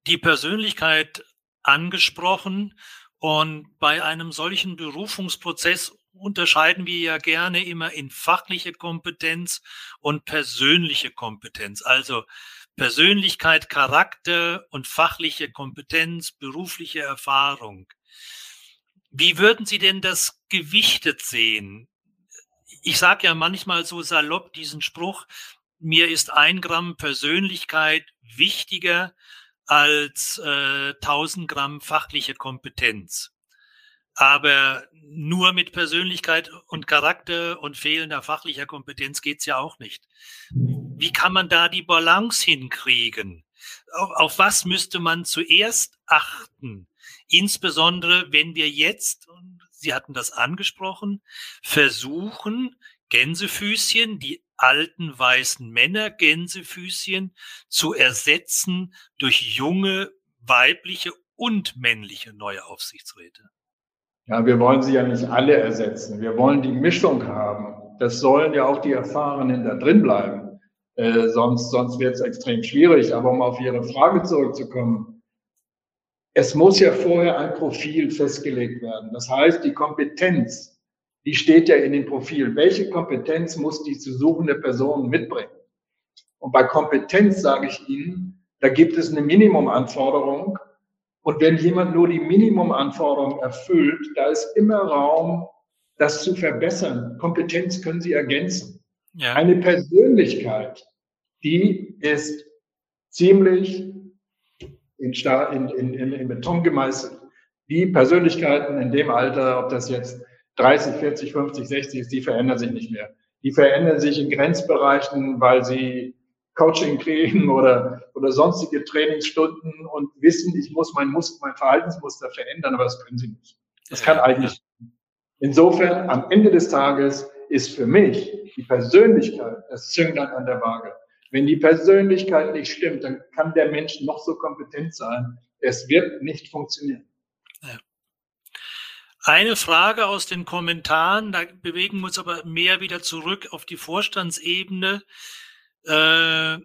die Persönlichkeit angesprochen und bei einem solchen Berufungsprozess unterscheiden wir ja gerne immer in fachliche Kompetenz und persönliche Kompetenz. Also Persönlichkeit, Charakter und fachliche Kompetenz, berufliche Erfahrung. Wie würden Sie denn das gewichtet sehen? Ich sage ja manchmal so salopp diesen Spruch, mir ist ein Gramm Persönlichkeit wichtiger als äh, 1000 Gramm fachliche Kompetenz. Aber nur mit Persönlichkeit und Charakter und fehlender fachlicher Kompetenz geht's ja auch nicht. Wie kann man da die Balance hinkriegen? Auf, auf was müsste man zuerst achten? Insbesondere, wenn wir jetzt, Sie hatten das angesprochen, versuchen, Gänsefüßchen, die alten weißen Männer Gänsefüßchen zu ersetzen durch junge weibliche und männliche neue Aufsichtsräte. Ja, wir wollen sie ja nicht alle ersetzen. Wir wollen die Mischung haben. Das sollen ja auch die Erfahrenen da drin bleiben. Äh, sonst sonst wird es extrem schwierig. Aber um auf Ihre Frage zurückzukommen, es muss ja vorher ein Profil festgelegt werden. Das heißt, die Kompetenz, die steht ja in dem Profil. Welche Kompetenz muss die zu suchende Person mitbringen? Und bei Kompetenz sage ich Ihnen, da gibt es eine Minimumanforderung und wenn jemand nur die Minimumanforderungen erfüllt, da ist immer Raum, das zu verbessern. Kompetenz können Sie ergänzen. Ja. Eine Persönlichkeit, die ist ziemlich in, in, in, in Beton gemeißelt. Die Persönlichkeiten in dem Alter, ob das jetzt 30, 40, 50, 60 ist, die verändern sich nicht mehr. Die verändern sich in Grenzbereichen, weil sie Coaching kriegen oder, oder sonstige Trainingsstunden und wissen, ich muss mein, Mus mein Verhaltensmuster verändern, aber das können sie nicht. Das kann eigentlich. Insofern, am Ende des Tages ist für mich die Persönlichkeit das Zünglein an der Waage. Wenn die Persönlichkeit nicht stimmt, dann kann der Mensch noch so kompetent sein. Es wird nicht funktionieren. Eine Frage aus den Kommentaren, da bewegen wir uns aber mehr wieder zurück auf die Vorstandsebene. Äh,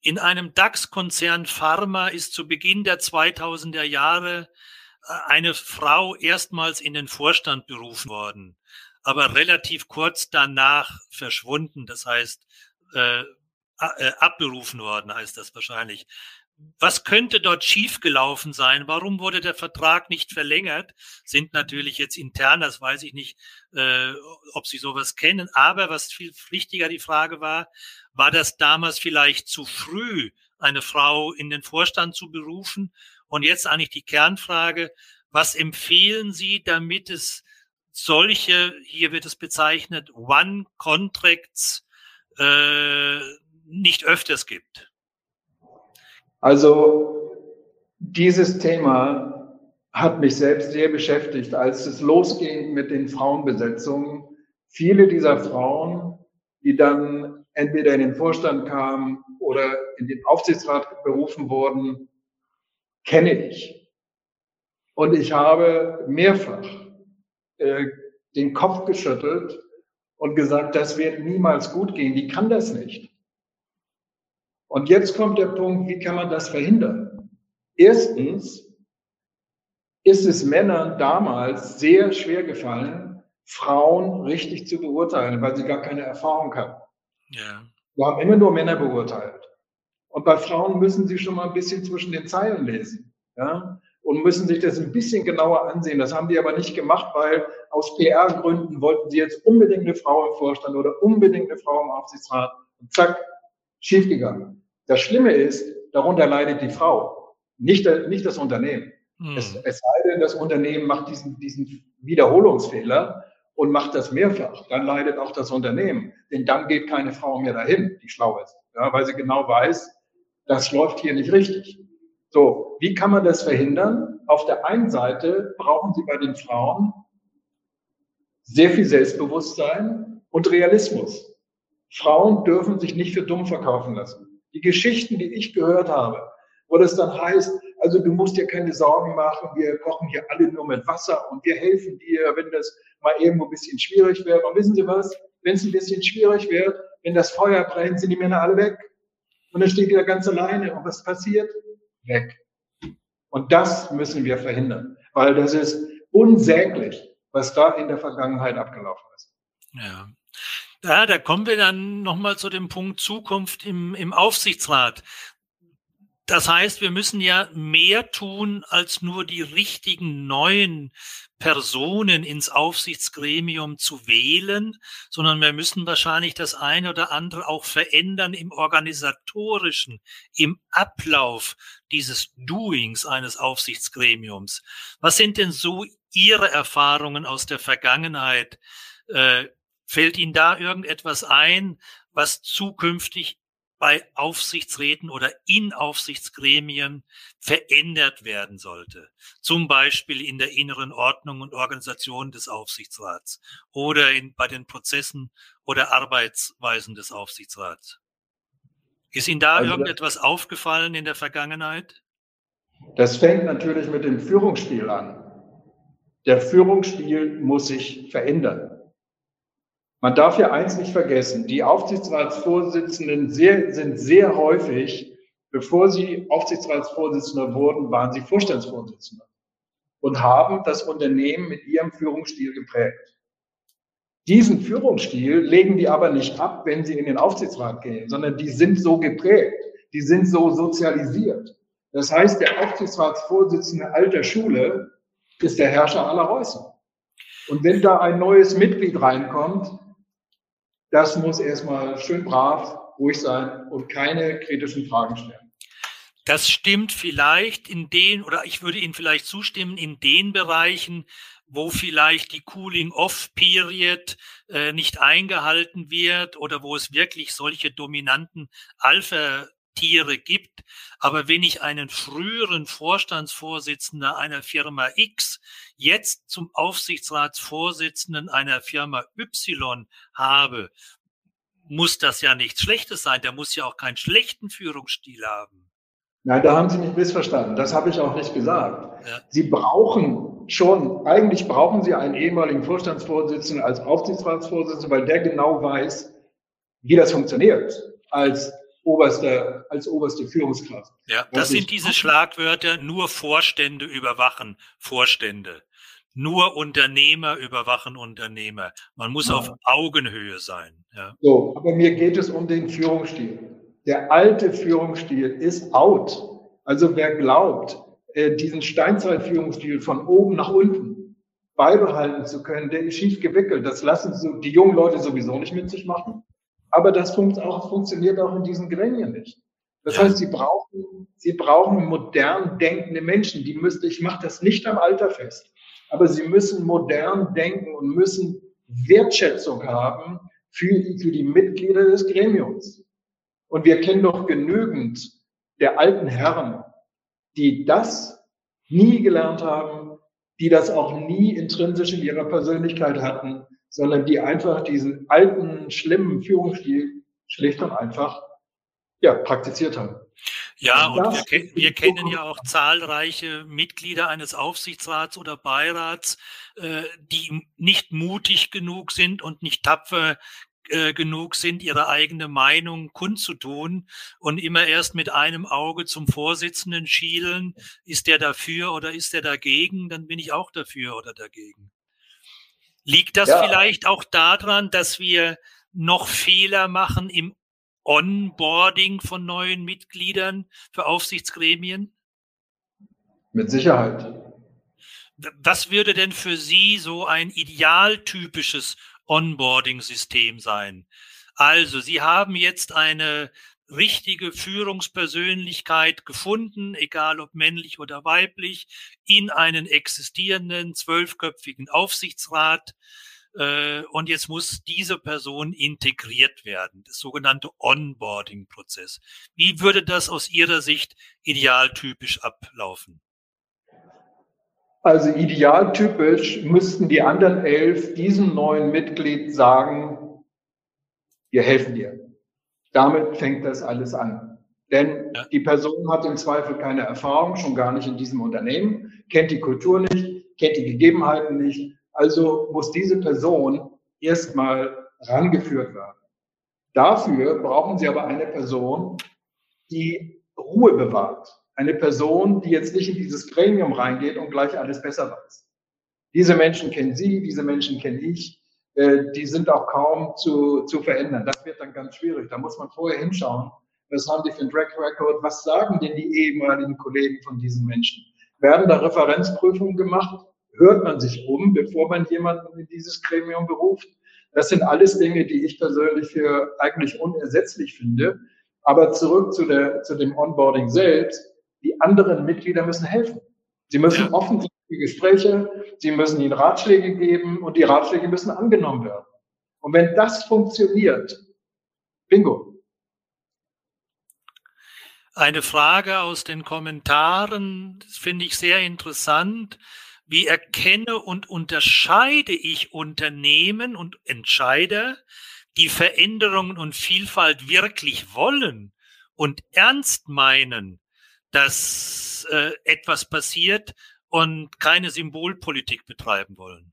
in einem DAX-Konzern Pharma ist zu Beginn der 2000er Jahre äh, eine Frau erstmals in den Vorstand berufen worden, aber relativ kurz danach verschwunden. Das heißt, äh, äh, abberufen worden heißt das wahrscheinlich. was könnte dort schiefgelaufen sein? Warum wurde der Vertrag nicht verlängert? Sind natürlich jetzt intern, das weiß ich nicht, äh, ob Sie sowas kennen. Aber was viel wichtiger die Frage war, war das damals vielleicht zu früh, eine Frau in den Vorstand zu berufen? Und jetzt eigentlich die Kernfrage, was empfehlen Sie, damit es solche, hier wird es bezeichnet, One-Contracts äh, nicht öfters gibt? Also dieses Thema hat mich selbst sehr beschäftigt, als es losging mit den Frauenbesetzungen. Viele dieser Frauen, die dann entweder in den Vorstand kamen oder in den Aufsichtsrat berufen wurden, kenne ich. Und ich habe mehrfach äh, den Kopf geschüttelt und gesagt, das wird niemals gut gehen. Wie kann das nicht? Und jetzt kommt der Punkt, wie kann man das verhindern? Erstens ist es Männern damals sehr schwer gefallen, Frauen richtig zu beurteilen, weil sie gar keine Erfahrung hatten. Ja. Wir haben immer nur Männer beurteilt. Und bei Frauen müssen sie schon mal ein bisschen zwischen den Zeilen lesen. Ja? Und müssen sich das ein bisschen genauer ansehen. Das haben die aber nicht gemacht, weil aus PR-Gründen wollten sie jetzt unbedingt eine Frau im Vorstand oder unbedingt eine Frau im Aufsichtsrat. Und zack, schiefgegangen. Das Schlimme ist, darunter leidet die Frau, nicht, nicht das Unternehmen. Hm. Es, es sei denn, das Unternehmen macht diesen, diesen Wiederholungsfehler und macht das mehrfach. Dann leidet auch das Unternehmen. Denn dann geht keine Frau mehr dahin, die schlau ist. Ja, weil sie genau weiß, das läuft hier nicht richtig. So, wie kann man das verhindern? Auf der einen Seite brauchen Sie bei den Frauen sehr viel Selbstbewusstsein und Realismus. Frauen dürfen sich nicht für dumm verkaufen lassen. Die Geschichten, die ich gehört habe, wo das dann heißt, also du musst dir keine Sorgen machen, wir kochen hier alle nur mit Wasser und wir helfen dir, wenn das mal irgendwo ein bisschen schwierig wird. Und wissen Sie was? Wenn es ein bisschen schwierig wird, wenn das Feuer brennt, sind die Männer alle weg. Und dann steht ihr ganz alleine. Und was passiert? Weg. Und das müssen wir verhindern, weil das ist unsäglich, was da in der Vergangenheit abgelaufen ist. Ja. Ja, da kommen wir dann nochmal zu dem Punkt Zukunft im, im Aufsichtsrat. Das heißt, wir müssen ja mehr tun, als nur die richtigen neuen Personen ins Aufsichtsgremium zu wählen, sondern wir müssen wahrscheinlich das eine oder andere auch verändern im organisatorischen, im Ablauf dieses Doings eines Aufsichtsgremiums. Was sind denn so Ihre Erfahrungen aus der Vergangenheit? Äh, Fällt Ihnen da irgendetwas ein, was zukünftig bei Aufsichtsräten oder in Aufsichtsgremien verändert werden sollte. Zum Beispiel in der inneren Ordnung und Organisation des Aufsichtsrats oder in, bei den Prozessen oder Arbeitsweisen des Aufsichtsrats. Ist Ihnen da also, irgendetwas aufgefallen in der Vergangenheit? Das fängt natürlich mit dem Führungsstil an. Der Führungsstil muss sich verändern. Man darf ja eins nicht vergessen, die Aufsichtsratsvorsitzenden sehr, sind sehr häufig, bevor sie Aufsichtsratsvorsitzender wurden, waren sie Vorstandsvorsitzende und haben das Unternehmen mit ihrem Führungsstil geprägt. Diesen Führungsstil legen die aber nicht ab, wenn sie in den Aufsichtsrat gehen, sondern die sind so geprägt, die sind so sozialisiert. Das heißt, der Aufsichtsratsvorsitzende alter Schule ist der Herrscher aller Reußen. Und wenn da ein neues Mitglied reinkommt, das muss erstmal schön brav, ruhig sein und keine kritischen Fragen stellen. Das stimmt vielleicht in den, oder ich würde Ihnen vielleicht zustimmen, in den Bereichen, wo vielleicht die Cooling-Off-Period äh, nicht eingehalten wird oder wo es wirklich solche dominanten Alpha Tiere gibt. Aber wenn ich einen früheren Vorstandsvorsitzender einer Firma X jetzt zum Aufsichtsratsvorsitzenden einer Firma Y habe, muss das ja nichts Schlechtes sein. Der muss ja auch keinen schlechten Führungsstil haben. Nein, da haben Sie mich missverstanden. Das habe ich auch nicht gesagt. Ja. Sie brauchen schon, eigentlich brauchen Sie einen ehemaligen Vorstandsvorsitzenden als Aufsichtsratsvorsitzenden, weil der genau weiß, wie das funktioniert. Als oberste, als oberste Führungskraft. Ja, das sind diese Schlagwörter, nur Vorstände überwachen Vorstände. Nur Unternehmer überwachen Unternehmer. Man muss ja. auf Augenhöhe sein. Ja. So, aber mir geht es um den Führungsstil. Der alte Führungsstil ist out. Also wer glaubt, äh, diesen Steinzeitführungsstil von oben nach unten beibehalten zu können, der ist schief gewickelt. Das lassen so die jungen Leute sowieso nicht mit sich machen. Aber das funkt auch, funktioniert auch in diesen Gremien nicht. Das heißt, sie brauchen, sie brauchen modern denkende Menschen. Die müssen, ich mache das nicht am Alter fest, aber sie müssen modern denken und müssen Wertschätzung haben für, für die Mitglieder des Gremiums. Und wir kennen doch genügend der alten Herren, die das nie gelernt haben, die das auch nie intrinsisch in ihrer Persönlichkeit hatten, sondern die einfach diesen alten, schlimmen Führungsstil schlicht und einfach ja, praktiziert haben. Ja, und wir, wir, kennen ja auch zahlreiche Mitglieder eines Aufsichtsrats oder Beirats, äh, die nicht mutig genug sind und nicht tapfer äh, genug sind, ihre eigene Meinung kundzutun und immer erst mit einem Auge zum Vorsitzenden schielen, ist der dafür oder ist der dagegen, dann bin ich auch dafür oder dagegen. Liegt das ja. vielleicht auch daran, dass wir noch Fehler machen im Onboarding von neuen Mitgliedern für Aufsichtsgremien? Mit Sicherheit. Was würde denn für Sie so ein idealtypisches Onboarding-System sein? Also, Sie haben jetzt eine richtige Führungspersönlichkeit gefunden, egal ob männlich oder weiblich, in einen existierenden zwölfköpfigen Aufsichtsrat. Äh, und jetzt muss diese Person integriert werden, das sogenannte Onboarding-Prozess. Wie würde das aus Ihrer Sicht idealtypisch ablaufen? Also idealtypisch müssten die anderen elf diesem neuen Mitglied sagen, wir helfen dir. Damit fängt das alles an. Denn ja. die Person hat im Zweifel keine Erfahrung, schon gar nicht in diesem Unternehmen, kennt die Kultur nicht, kennt die Gegebenheiten nicht, also muss diese Person erstmal rangeführt werden. Dafür brauchen Sie aber eine Person, die Ruhe bewahrt. Eine Person, die jetzt nicht in dieses Gremium reingeht und gleich alles besser weiß. Diese Menschen kennen Sie, diese Menschen kenne ich. Äh, die sind auch kaum zu, zu verändern. Das wird dann ganz schwierig. Da muss man vorher hinschauen. Was haben die für ein Track Record? Was sagen denn die ehemaligen Kollegen von diesen Menschen? Werden da Referenzprüfungen gemacht? Hört man sich um, bevor man jemanden in dieses Gremium beruft. Das sind alles Dinge, die ich persönlich für eigentlich unersetzlich finde. Aber zurück zu, der, zu dem Onboarding selbst. Die anderen Mitglieder müssen helfen. Sie müssen offen sein für Gespräche, sie müssen ihnen Ratschläge geben und die Ratschläge müssen angenommen werden. Und wenn das funktioniert, bingo. Eine Frage aus den Kommentaren, finde ich sehr interessant. Wie erkenne und unterscheide ich Unternehmen und Entscheider, die Veränderungen und Vielfalt wirklich wollen und ernst meinen, dass äh, etwas passiert und keine Symbolpolitik betreiben wollen?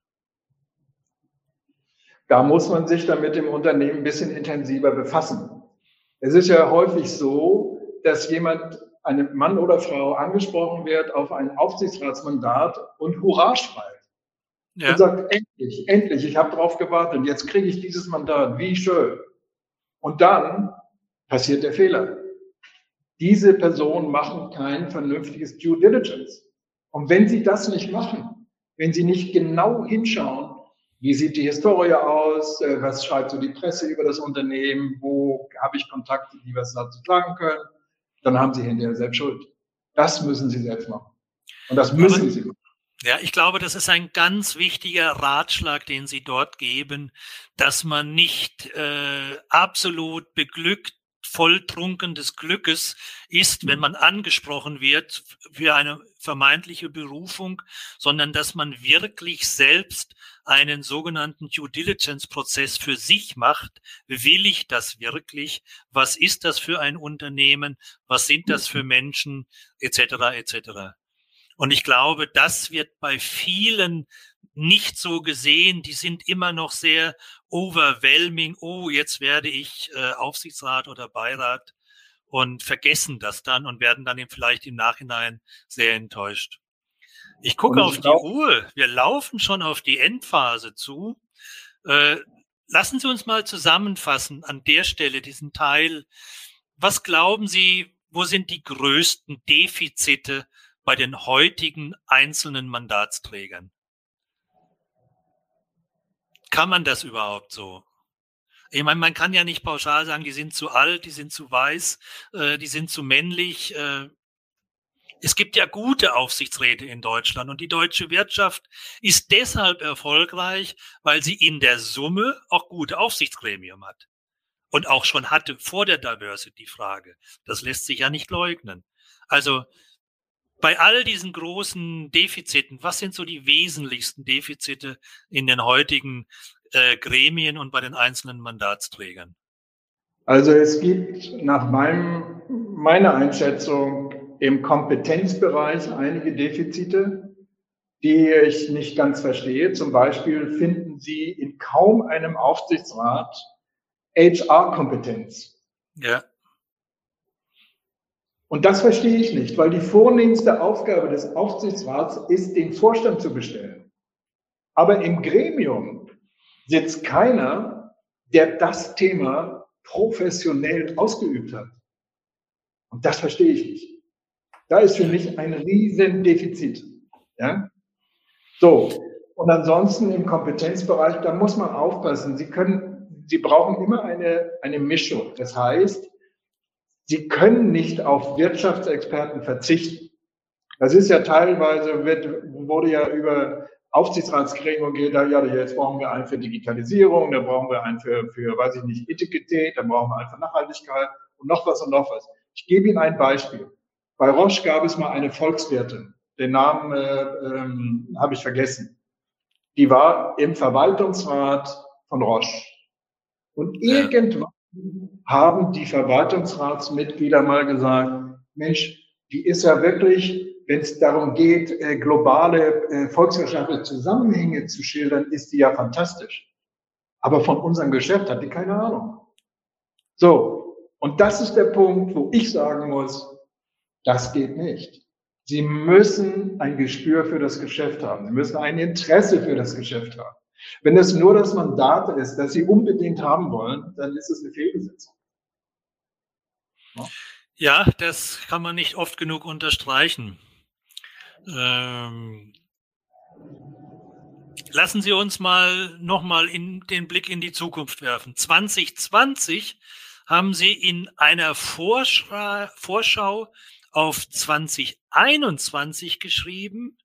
Da muss man sich dann mit dem Unternehmen ein bisschen intensiver befassen. Es ist ja häufig so, dass jemand ein Mann oder Frau angesprochen wird auf ein Aufsichtsratsmandat und Hurra schreit. Ja. Und sagt, endlich, endlich, ich habe darauf gewartet, jetzt kriege ich dieses Mandat, wie schön. Und dann passiert der Fehler. Diese Personen machen kein vernünftiges Due Diligence. Und wenn sie das nicht machen, wenn sie nicht genau hinschauen, wie sieht die Historie aus, äh, was schreibt so die Presse über das Unternehmen, wo habe ich Kontakte, die was dazu klagen können, dann haben sie hinterher selbst Schuld. Das müssen sie selbst machen. Und das müssen sie machen. Ja, ich glaube, das ist ein ganz wichtiger Ratschlag, den Sie dort geben, dass man nicht äh, absolut beglückt volltrunken des Glückes ist, wenn man angesprochen wird für eine vermeintliche Berufung, sondern dass man wirklich selbst einen sogenannten Due Diligence Prozess für sich macht. Will ich das wirklich? Was ist das für ein Unternehmen? Was sind das für Menschen? Etc. etc. Und ich glaube, das wird bei vielen nicht so gesehen. Die sind immer noch sehr overwhelming. Oh, jetzt werde ich äh, Aufsichtsrat oder Beirat und vergessen das dann und werden dann vielleicht im Nachhinein sehr enttäuscht. Ich gucke auf die Uhr. Wir laufen schon auf die Endphase zu. Äh, lassen Sie uns mal zusammenfassen an der Stelle diesen Teil. Was glauben Sie, wo sind die größten Defizite bei den heutigen einzelnen Mandatsträgern? Kann man das überhaupt so? Ich meine, man kann ja nicht pauschal sagen, die sind zu alt, die sind zu weiß, äh, die sind zu männlich. Äh. Es gibt ja gute Aufsichtsräte in Deutschland und die deutsche Wirtschaft ist deshalb erfolgreich, weil sie in der Summe auch gute Aufsichtsgremium hat und auch schon hatte vor der Diversity-Frage. Das lässt sich ja nicht leugnen. Also bei all diesen großen Defiziten, was sind so die wesentlichsten Defizite in den heutigen äh, Gremien und bei den einzelnen Mandatsträgern? Also es gibt nach meinem, meiner Einschätzung im Kompetenzbereich einige Defizite, die ich nicht ganz verstehe. Zum Beispiel finden Sie in kaum einem Aufsichtsrat HR-Kompetenz. Ja. Und das verstehe ich nicht, weil die vornehmste Aufgabe des Aufsichtsrats ist, den Vorstand zu bestellen. Aber im Gremium sitzt keiner, der das Thema professionell ausgeübt hat. Und das verstehe ich nicht. Da ist für mich ein riesen Defizit. Ja? So. Und ansonsten im Kompetenzbereich, da muss man aufpassen. Sie können Sie brauchen immer eine, eine Mischung. Das heißt, Sie können nicht auf Wirtschaftsexperten verzichten. Das ist ja teilweise, wird, wurde ja über Aufsichtsratsgremium geht, ja, jetzt brauchen wir einen für Digitalisierung, dann brauchen wir einen für, für, weiß ich nicht, Integrität, dann brauchen wir einen für Nachhaltigkeit und noch was und noch was. Ich gebe Ihnen ein Beispiel. Bei Roche gab es mal eine Volkswirtin, den Namen äh, ähm, habe ich vergessen. Die war im Verwaltungsrat von Roche. Und irgendwann haben die Verwaltungsratsmitglieder mal gesagt, Mensch, die ist ja wirklich, wenn es darum geht, äh, globale äh, volkswirtschaftliche Zusammenhänge zu schildern, ist die ja fantastisch. Aber von unserem Geschäft hat die keine Ahnung. So, und das ist der Punkt, wo ich sagen muss, das geht nicht. Sie müssen ein Gespür für das Geschäft haben. Sie müssen ein Interesse für das Geschäft haben. Wenn es nur das Mandat ist, das Sie unbedingt haben wollen, dann ist es eine Fehlbesetzung. Ja, das kann man nicht oft genug unterstreichen. Ähm, lassen Sie uns mal nochmal den Blick in die Zukunft werfen. 2020 haben Sie in einer Vorschau auf 2021 geschrieben,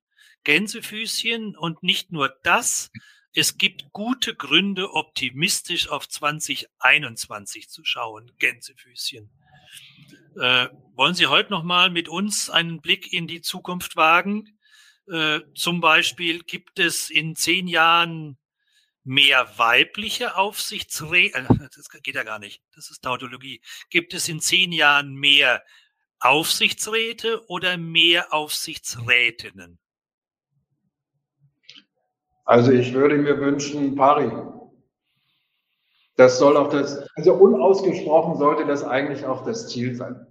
Gänsefüßchen, und nicht nur das, es gibt gute Gründe, optimistisch auf 2021 zu schauen. Gänsefüßchen. Äh, wollen Sie heute noch mal mit uns einen Blick in die Zukunft wagen? Äh, zum Beispiel gibt es in zehn Jahren mehr weibliche Aufsichtsräte, äh, das geht ja gar nicht, das ist Tautologie. Gibt es in zehn Jahren mehr Aufsichtsräte oder mehr Aufsichtsrätinnen? Also ich würde mir wünschen, Pari. Das soll auch das, also unausgesprochen sollte das eigentlich auch das Ziel sein.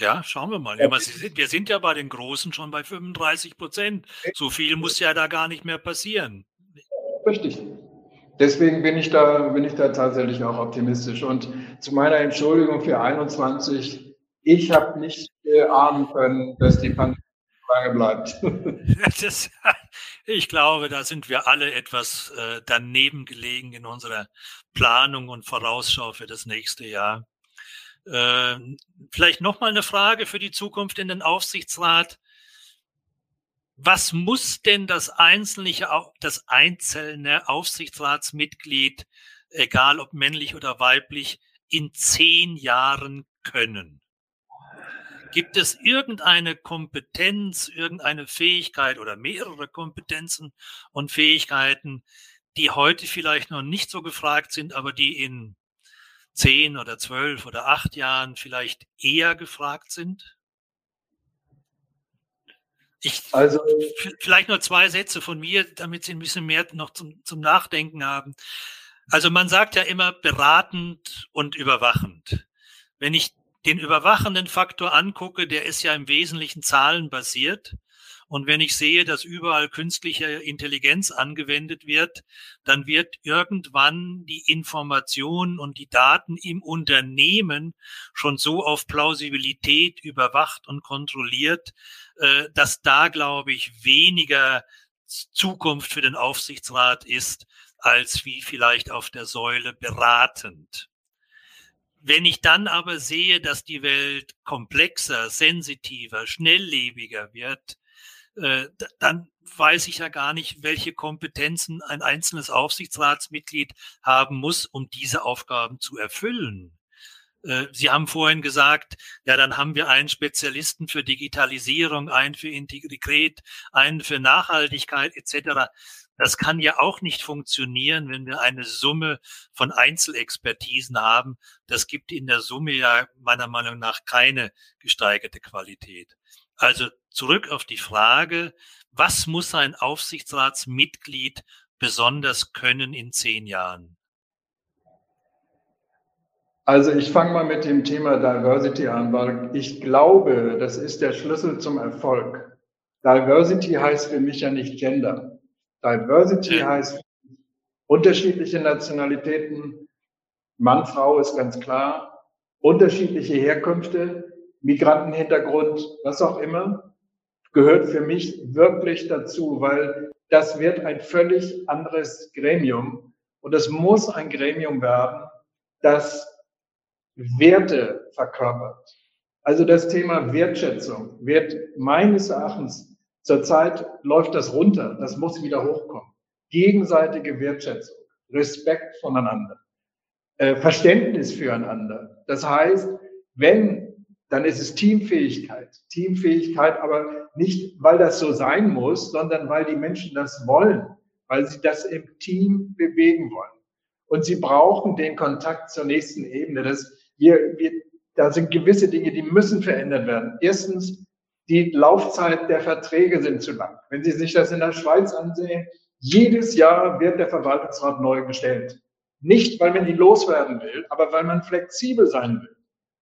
Ja, schauen wir mal. Ja, wir sind ja bei den Großen schon bei 35 Prozent. So viel muss ja da gar nicht mehr passieren. Richtig. Deswegen bin ich da, bin ich da tatsächlich auch optimistisch. Und zu meiner Entschuldigung für 21, ich habe nicht ahnen können, dass die Pandemie lange bleibt. Das, ich glaube, da sind wir alle etwas äh, daneben gelegen in unserer Planung und Vorausschau für das nächste Jahr. Äh, vielleicht nochmal eine Frage für die Zukunft in den Aufsichtsrat. Was muss denn das einzelne, das einzelne Aufsichtsratsmitglied, egal ob männlich oder weiblich, in zehn Jahren können? Gibt es irgendeine Kompetenz, irgendeine Fähigkeit oder mehrere Kompetenzen und Fähigkeiten, die heute vielleicht noch nicht so gefragt sind, aber die in zehn oder zwölf oder acht Jahren vielleicht eher gefragt sind? Ich, also, vielleicht nur zwei Sätze von mir, damit Sie ein bisschen mehr noch zum, zum Nachdenken haben. Also man sagt ja immer beratend und überwachend. Wenn ich den überwachenden Faktor angucke, der ist ja im Wesentlichen zahlenbasiert. Und wenn ich sehe, dass überall künstliche Intelligenz angewendet wird, dann wird irgendwann die Information und die Daten im Unternehmen schon so auf Plausibilität überwacht und kontrolliert, äh, dass da, glaube ich, weniger Zukunft für den Aufsichtsrat ist, als wie vielleicht auf der Säule beratend. Wenn ich dann aber sehe, dass die Welt komplexer, sensitiver, schnelllebiger wird, äh, dann weiß ich ja gar nicht, welche Kompetenzen ein einzelnes Aufsichtsratsmitglied haben muss, um diese Aufgaben zu erfüllen. Äh, Sie haben vorhin gesagt, ja, dann haben wir einen Spezialisten für Digitalisierung, einen für Integrität, einen für Nachhaltigkeit etc. Das kann ja auch nicht funktionieren, wenn wir eine Summe von Einzelexpertisen haben. Das gibt in der Summe ja meiner Meinung nach keine gesteigerte Qualität. Also zurück auf die Frage, was muss ein Aufsichtsratsmitglied besonders können in zehn Jahren? Also ich fange mal mit dem Thema Diversity an, weil ich glaube, das ist der Schlüssel zum Erfolg. Diversity heißt für mich ja nicht Gender. Diversity heißt unterschiedliche Nationalitäten, Mann, Frau ist ganz klar, unterschiedliche Herkünfte, Migrantenhintergrund, was auch immer, gehört für mich wirklich dazu, weil das wird ein völlig anderes Gremium und es muss ein Gremium werden, das Werte verkörpert. Also das Thema Wertschätzung wird meines Erachtens Zurzeit läuft das runter, das muss wieder hochkommen. Gegenseitige Wertschätzung, Respekt voneinander, äh, Verständnis füreinander. Das heißt, wenn, dann ist es Teamfähigkeit. Teamfähigkeit aber nicht, weil das so sein muss, sondern weil die Menschen das wollen, weil sie das im Team bewegen wollen. Und sie brauchen den Kontakt zur nächsten Ebene. Das, wir, wir, da sind gewisse Dinge, die müssen verändert werden. Erstens, die Laufzeit der Verträge sind zu lang. Wenn Sie sich das in der Schweiz ansehen, jedes Jahr wird der Verwaltungsrat neu gestellt. Nicht, weil man ihn loswerden will, aber weil man flexibel sein will.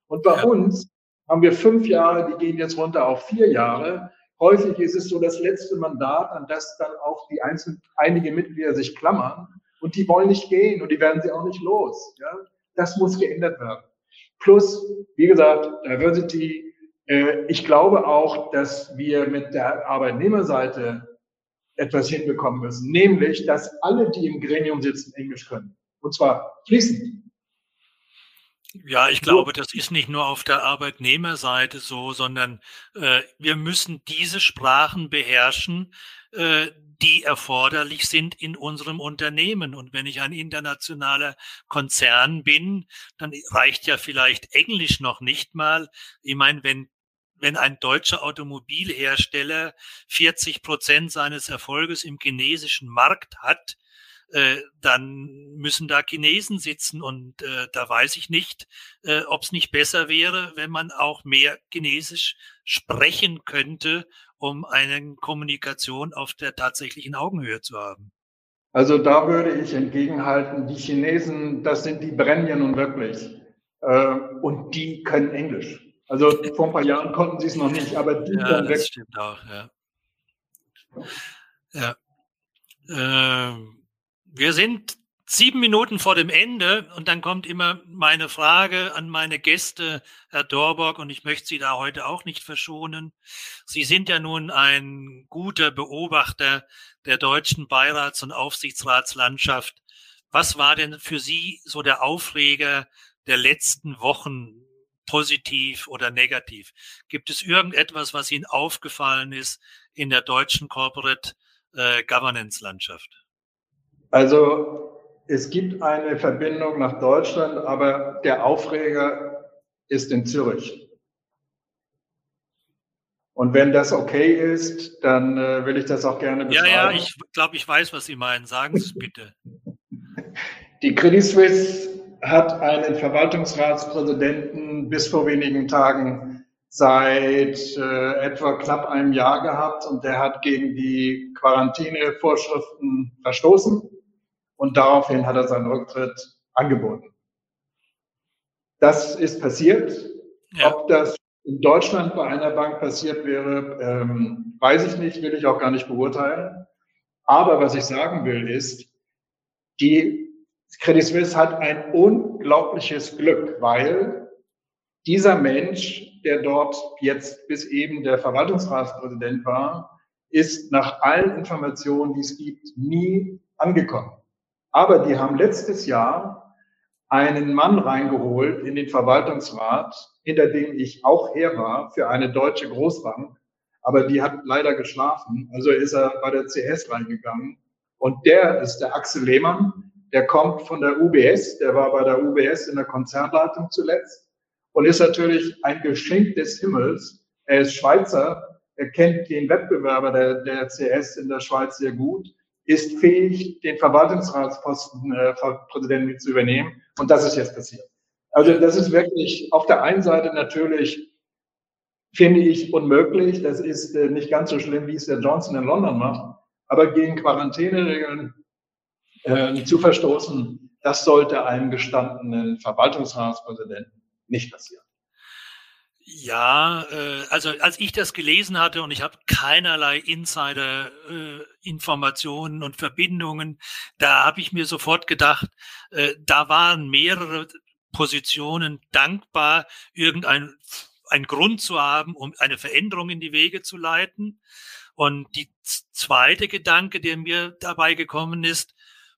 Und bei ja. uns haben wir fünf Jahre, die gehen jetzt runter auf vier Jahre. Häufig ist es so das letzte Mandat, an das dann auch die einzelnen, einige Mitglieder sich klammern. Und die wollen nicht gehen und die werden sie auch nicht los. Ja? Das muss geändert werden. Plus, wie gesagt, Diversity, äh, ich glaube auch, dass wir mit der Arbeitnehmerseite etwas hinbekommen müssen, nämlich, dass alle, die im Gremium sitzen, Englisch können. Und zwar fließend. Ja, ich glaube, das ist nicht nur auf der Arbeitnehmerseite so, sondern äh, wir müssen diese Sprachen beherrschen, äh, die erforderlich sind in unserem Unternehmen. Und wenn ich ein internationaler Konzern bin, dann reicht ja vielleicht Englisch noch nicht mal. Ich meine, wenn wenn ein deutscher Automobilhersteller 40 Prozent seines Erfolges im chinesischen Markt hat, äh, dann müssen da Chinesen sitzen und äh, da weiß ich nicht, äh, ob es nicht besser wäre, wenn man auch mehr Chinesisch sprechen könnte, um eine Kommunikation auf der tatsächlichen Augenhöhe zu haben. Also da würde ich entgegenhalten, die Chinesen, das sind die nun wirklich. Äh, und die können Englisch. Also vor ein paar Jahren konnten sie es noch nicht, aber die ja, das weg. stimmt auch, ja. Ja. Ähm, wir sind sieben Minuten vor dem Ende und dann kommt immer meine Frage an meine Gäste, Herr Dorborg, und ich möchte Sie da heute auch nicht verschonen. Sie sind ja nun ein guter Beobachter der deutschen Beirats- und Aufsichtsratslandschaft. Was war denn für Sie so der Aufreger der letzten Wochen? positiv oder negativ? Gibt es irgendetwas, was Ihnen aufgefallen ist in der deutschen Corporate äh, Governance Landschaft? Also es gibt eine Verbindung nach Deutschland, aber der Aufreger ist in Zürich. Und wenn das okay ist, dann äh, will ich das auch gerne beschreiben. Ja, ja, ich glaube, ich weiß, was Sie meinen. Sagen Sie es bitte. Die Credit Suisse hat einen Verwaltungsratspräsidenten bis vor wenigen Tagen seit äh, etwa knapp einem Jahr gehabt und der hat gegen die Quarantänevorschriften verstoßen und daraufhin hat er seinen Rücktritt angeboten. Das ist passiert. Ja. Ob das in Deutschland bei einer Bank passiert wäre, ähm, weiß ich nicht, will ich auch gar nicht beurteilen. Aber was ich sagen will, ist, die Credit Suisse hat ein unglaubliches Glück, weil dieser Mensch, der dort jetzt bis eben der Verwaltungsratspräsident war, ist nach allen Informationen, die es gibt, nie angekommen. Aber die haben letztes Jahr einen Mann reingeholt in den Verwaltungsrat, hinter dem ich auch her war, für eine deutsche Großbank. Aber die hat leider geschlafen. Also ist er bei der CS reingegangen. Und der ist der Axel Lehmann. Der kommt von der UBS. Der war bei der UBS in der Konzernleitung zuletzt und ist natürlich ein Geschenk des Himmels. Er ist Schweizer. Er kennt den Wettbewerber der, der CS in der Schweiz sehr gut ist fähig, den Verwaltungsratsposten äh, Präsidenten zu übernehmen. Und das ist jetzt passiert. Also das ist wirklich auf der einen Seite natürlich, finde ich, unmöglich. Das ist äh, nicht ganz so schlimm, wie es der Johnson in London macht. Aber gegen Quarantäneregeln äh, zu verstoßen, das sollte einem gestandenen Verwaltungsratspräsidenten nicht passieren. Ja, äh, also als ich das gelesen hatte und ich habe keinerlei Insider-Informationen äh, und Verbindungen, da habe ich mir sofort gedacht, äh, da waren mehrere Positionen dankbar, irgendein ein Grund zu haben, um eine Veränderung in die Wege zu leiten. Und die zweite Gedanke, der mir dabei gekommen ist,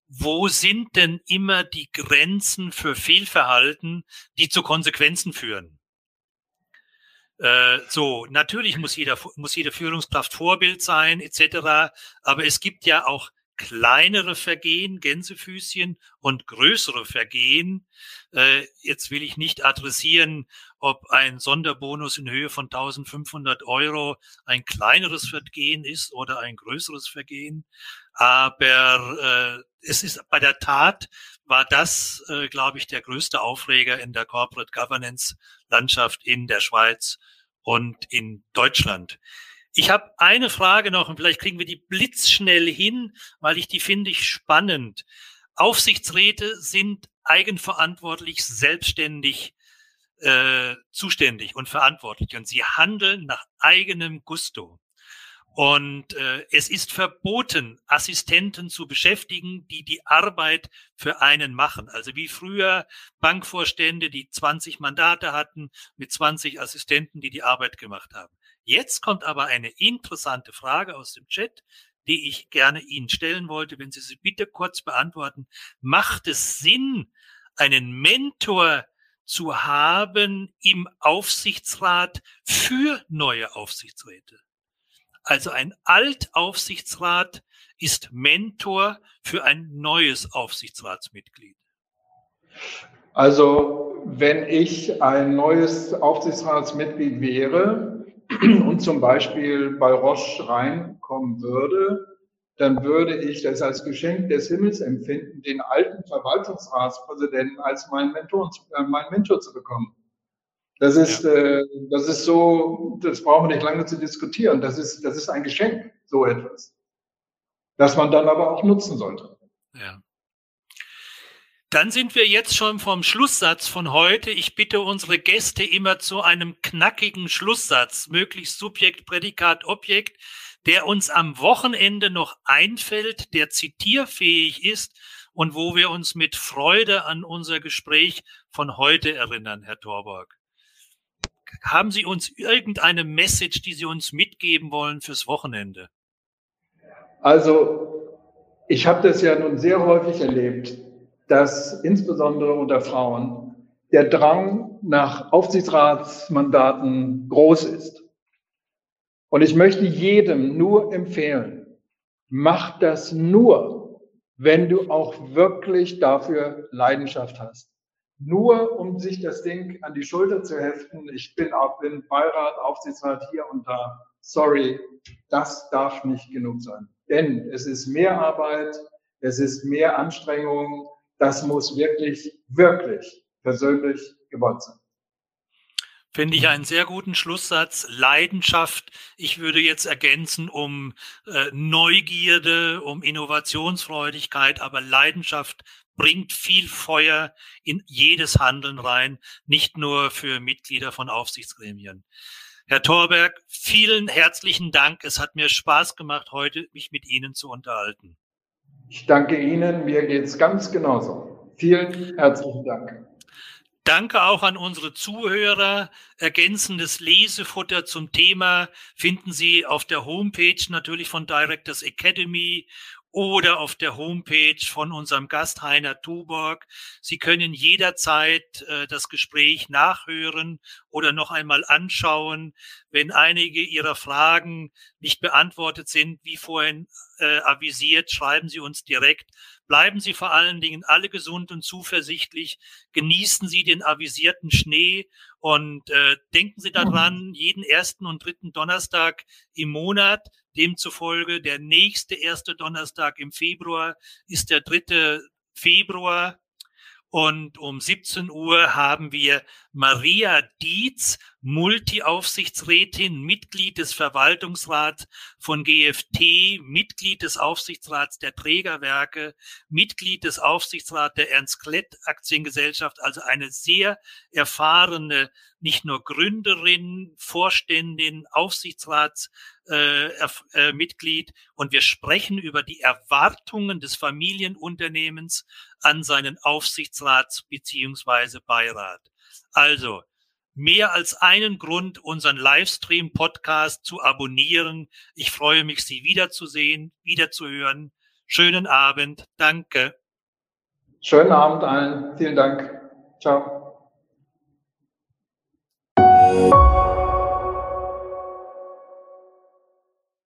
wo sind denn immer die Grenzen für Fehlverhalten, die zu Konsequenzen führen? Äh, so, natürlich muss jeder, muss jede Führungskraft Vorbild sein, etc. Aber es gibt ja auch kleinere Vergehen, Gänsefüßchen und größere Vergehen. Äh, jetzt will ich nicht adressieren, ob ein Sonderbonus in Höhe von 1500 Euro ein kleineres Vergehen ist oder ein größeres Vergehen. Aber äh, es ist bei der Tat war das, äh, glaube ich, der größte Aufreger in der Corporate Governance Landschaft in der Schweiz und in Deutschland. Ich habe eine Frage noch und vielleicht kriegen wir die blitzschnell hin, weil ich die finde ich spannend. Aufsichtsräte sind eigenverantwortlich, selbstständig äh, zuständig und verantwortlich und sie handeln nach eigenem Gusto. Und äh, es ist verboten, Assistenten zu beschäftigen, die die Arbeit für einen machen. Also wie früher Bankvorstände, die 20 Mandate hatten, mit 20 Assistenten, die die Arbeit gemacht haben. Jetzt kommt aber eine interessante Frage aus dem Chat, die ich gerne Ihnen stellen wollte, wenn Sie sie bitte kurz beantworten. Macht es Sinn, einen Mentor zu haben im Aufsichtsrat für neue Aufsichtsräte? Also ein Altaufsichtsrat ist Mentor für ein neues Aufsichtsratsmitglied. Also wenn ich ein neues Aufsichtsratsmitglied wäre und zum Beispiel bei Roche reinkommen würde, dann würde ich das als Geschenk des Himmels empfinden, den alten Verwaltungsratspräsidenten als meinen Mentor, äh, meinen Mentor zu bekommen. Das ist, ja. äh, das ist so, das brauchen wir nicht lange zu diskutieren. Das ist, das ist ein Geschenk, so etwas. Das man dann aber auch nutzen sollte. Ja. Dann sind wir jetzt schon vom Schlusssatz von heute. Ich bitte unsere Gäste immer zu einem knackigen Schlusssatz, möglichst Subjekt, Prädikat, Objekt, der uns am Wochenende noch einfällt, der zitierfähig ist und wo wir uns mit Freude an unser Gespräch von heute erinnern, Herr Torborg haben Sie uns irgendeine Message, die Sie uns mitgeben wollen fürs Wochenende? Also, ich habe das ja nun sehr häufig erlebt, dass insbesondere unter Frauen der Drang nach Aufsichtsratsmandaten groß ist. Und ich möchte jedem nur empfehlen, mach das nur, wenn du auch wirklich dafür Leidenschaft hast nur um sich das Ding an die Schulter zu heften, ich bin, auch, bin Beirat, Aufsichtsrat hier und da. Sorry, das darf nicht genug sein. Denn es ist mehr Arbeit, es ist mehr Anstrengung, das muss wirklich, wirklich persönlich gewollt sein. Finde ich einen sehr guten Schlusssatz. Leidenschaft, ich würde jetzt ergänzen um äh, Neugierde, um Innovationsfreudigkeit, aber Leidenschaft bringt viel Feuer in jedes Handeln rein, nicht nur für Mitglieder von Aufsichtsgremien. Herr Thorberg, vielen herzlichen Dank. Es hat mir Spaß gemacht, heute mich mit Ihnen zu unterhalten. Ich danke Ihnen. Mir geht es ganz genauso. Vielen herzlichen Dank. Danke auch an unsere Zuhörer. Ergänzendes Lesefutter zum Thema finden Sie auf der Homepage natürlich von Directors Academy oder auf der Homepage von unserem Gast Heiner Tuborg. Sie können jederzeit äh, das Gespräch nachhören oder noch einmal anschauen. Wenn einige Ihrer Fragen nicht beantwortet sind, wie vorhin äh, avisiert, schreiben Sie uns direkt. Bleiben Sie vor allen Dingen alle gesund und zuversichtlich. Genießen Sie den avisierten Schnee und äh, denken Sie daran, jeden ersten und dritten Donnerstag im Monat Demzufolge der nächste erste Donnerstag im Februar ist der dritte Februar. Und um 17 Uhr haben wir Maria Dietz, Multi-Aufsichtsrätin, Mitglied des Verwaltungsrats von GFT, Mitglied des Aufsichtsrats der Trägerwerke, Mitglied des Aufsichtsrats der Ernst Klett Aktiengesellschaft, also eine sehr erfahrene, nicht nur Gründerin, Vorständin, Aufsichtsratsmitglied. Äh, äh, und wir sprechen über die Erwartungen des Familienunternehmens an seinen Aufsichtsrats beziehungsweise Beirat. Also, mehr als einen Grund, unseren Livestream-Podcast zu abonnieren. Ich freue mich, Sie wiederzusehen, wiederzuhören. Schönen Abend. Danke. Schönen Abend allen. Vielen Dank. Ciao.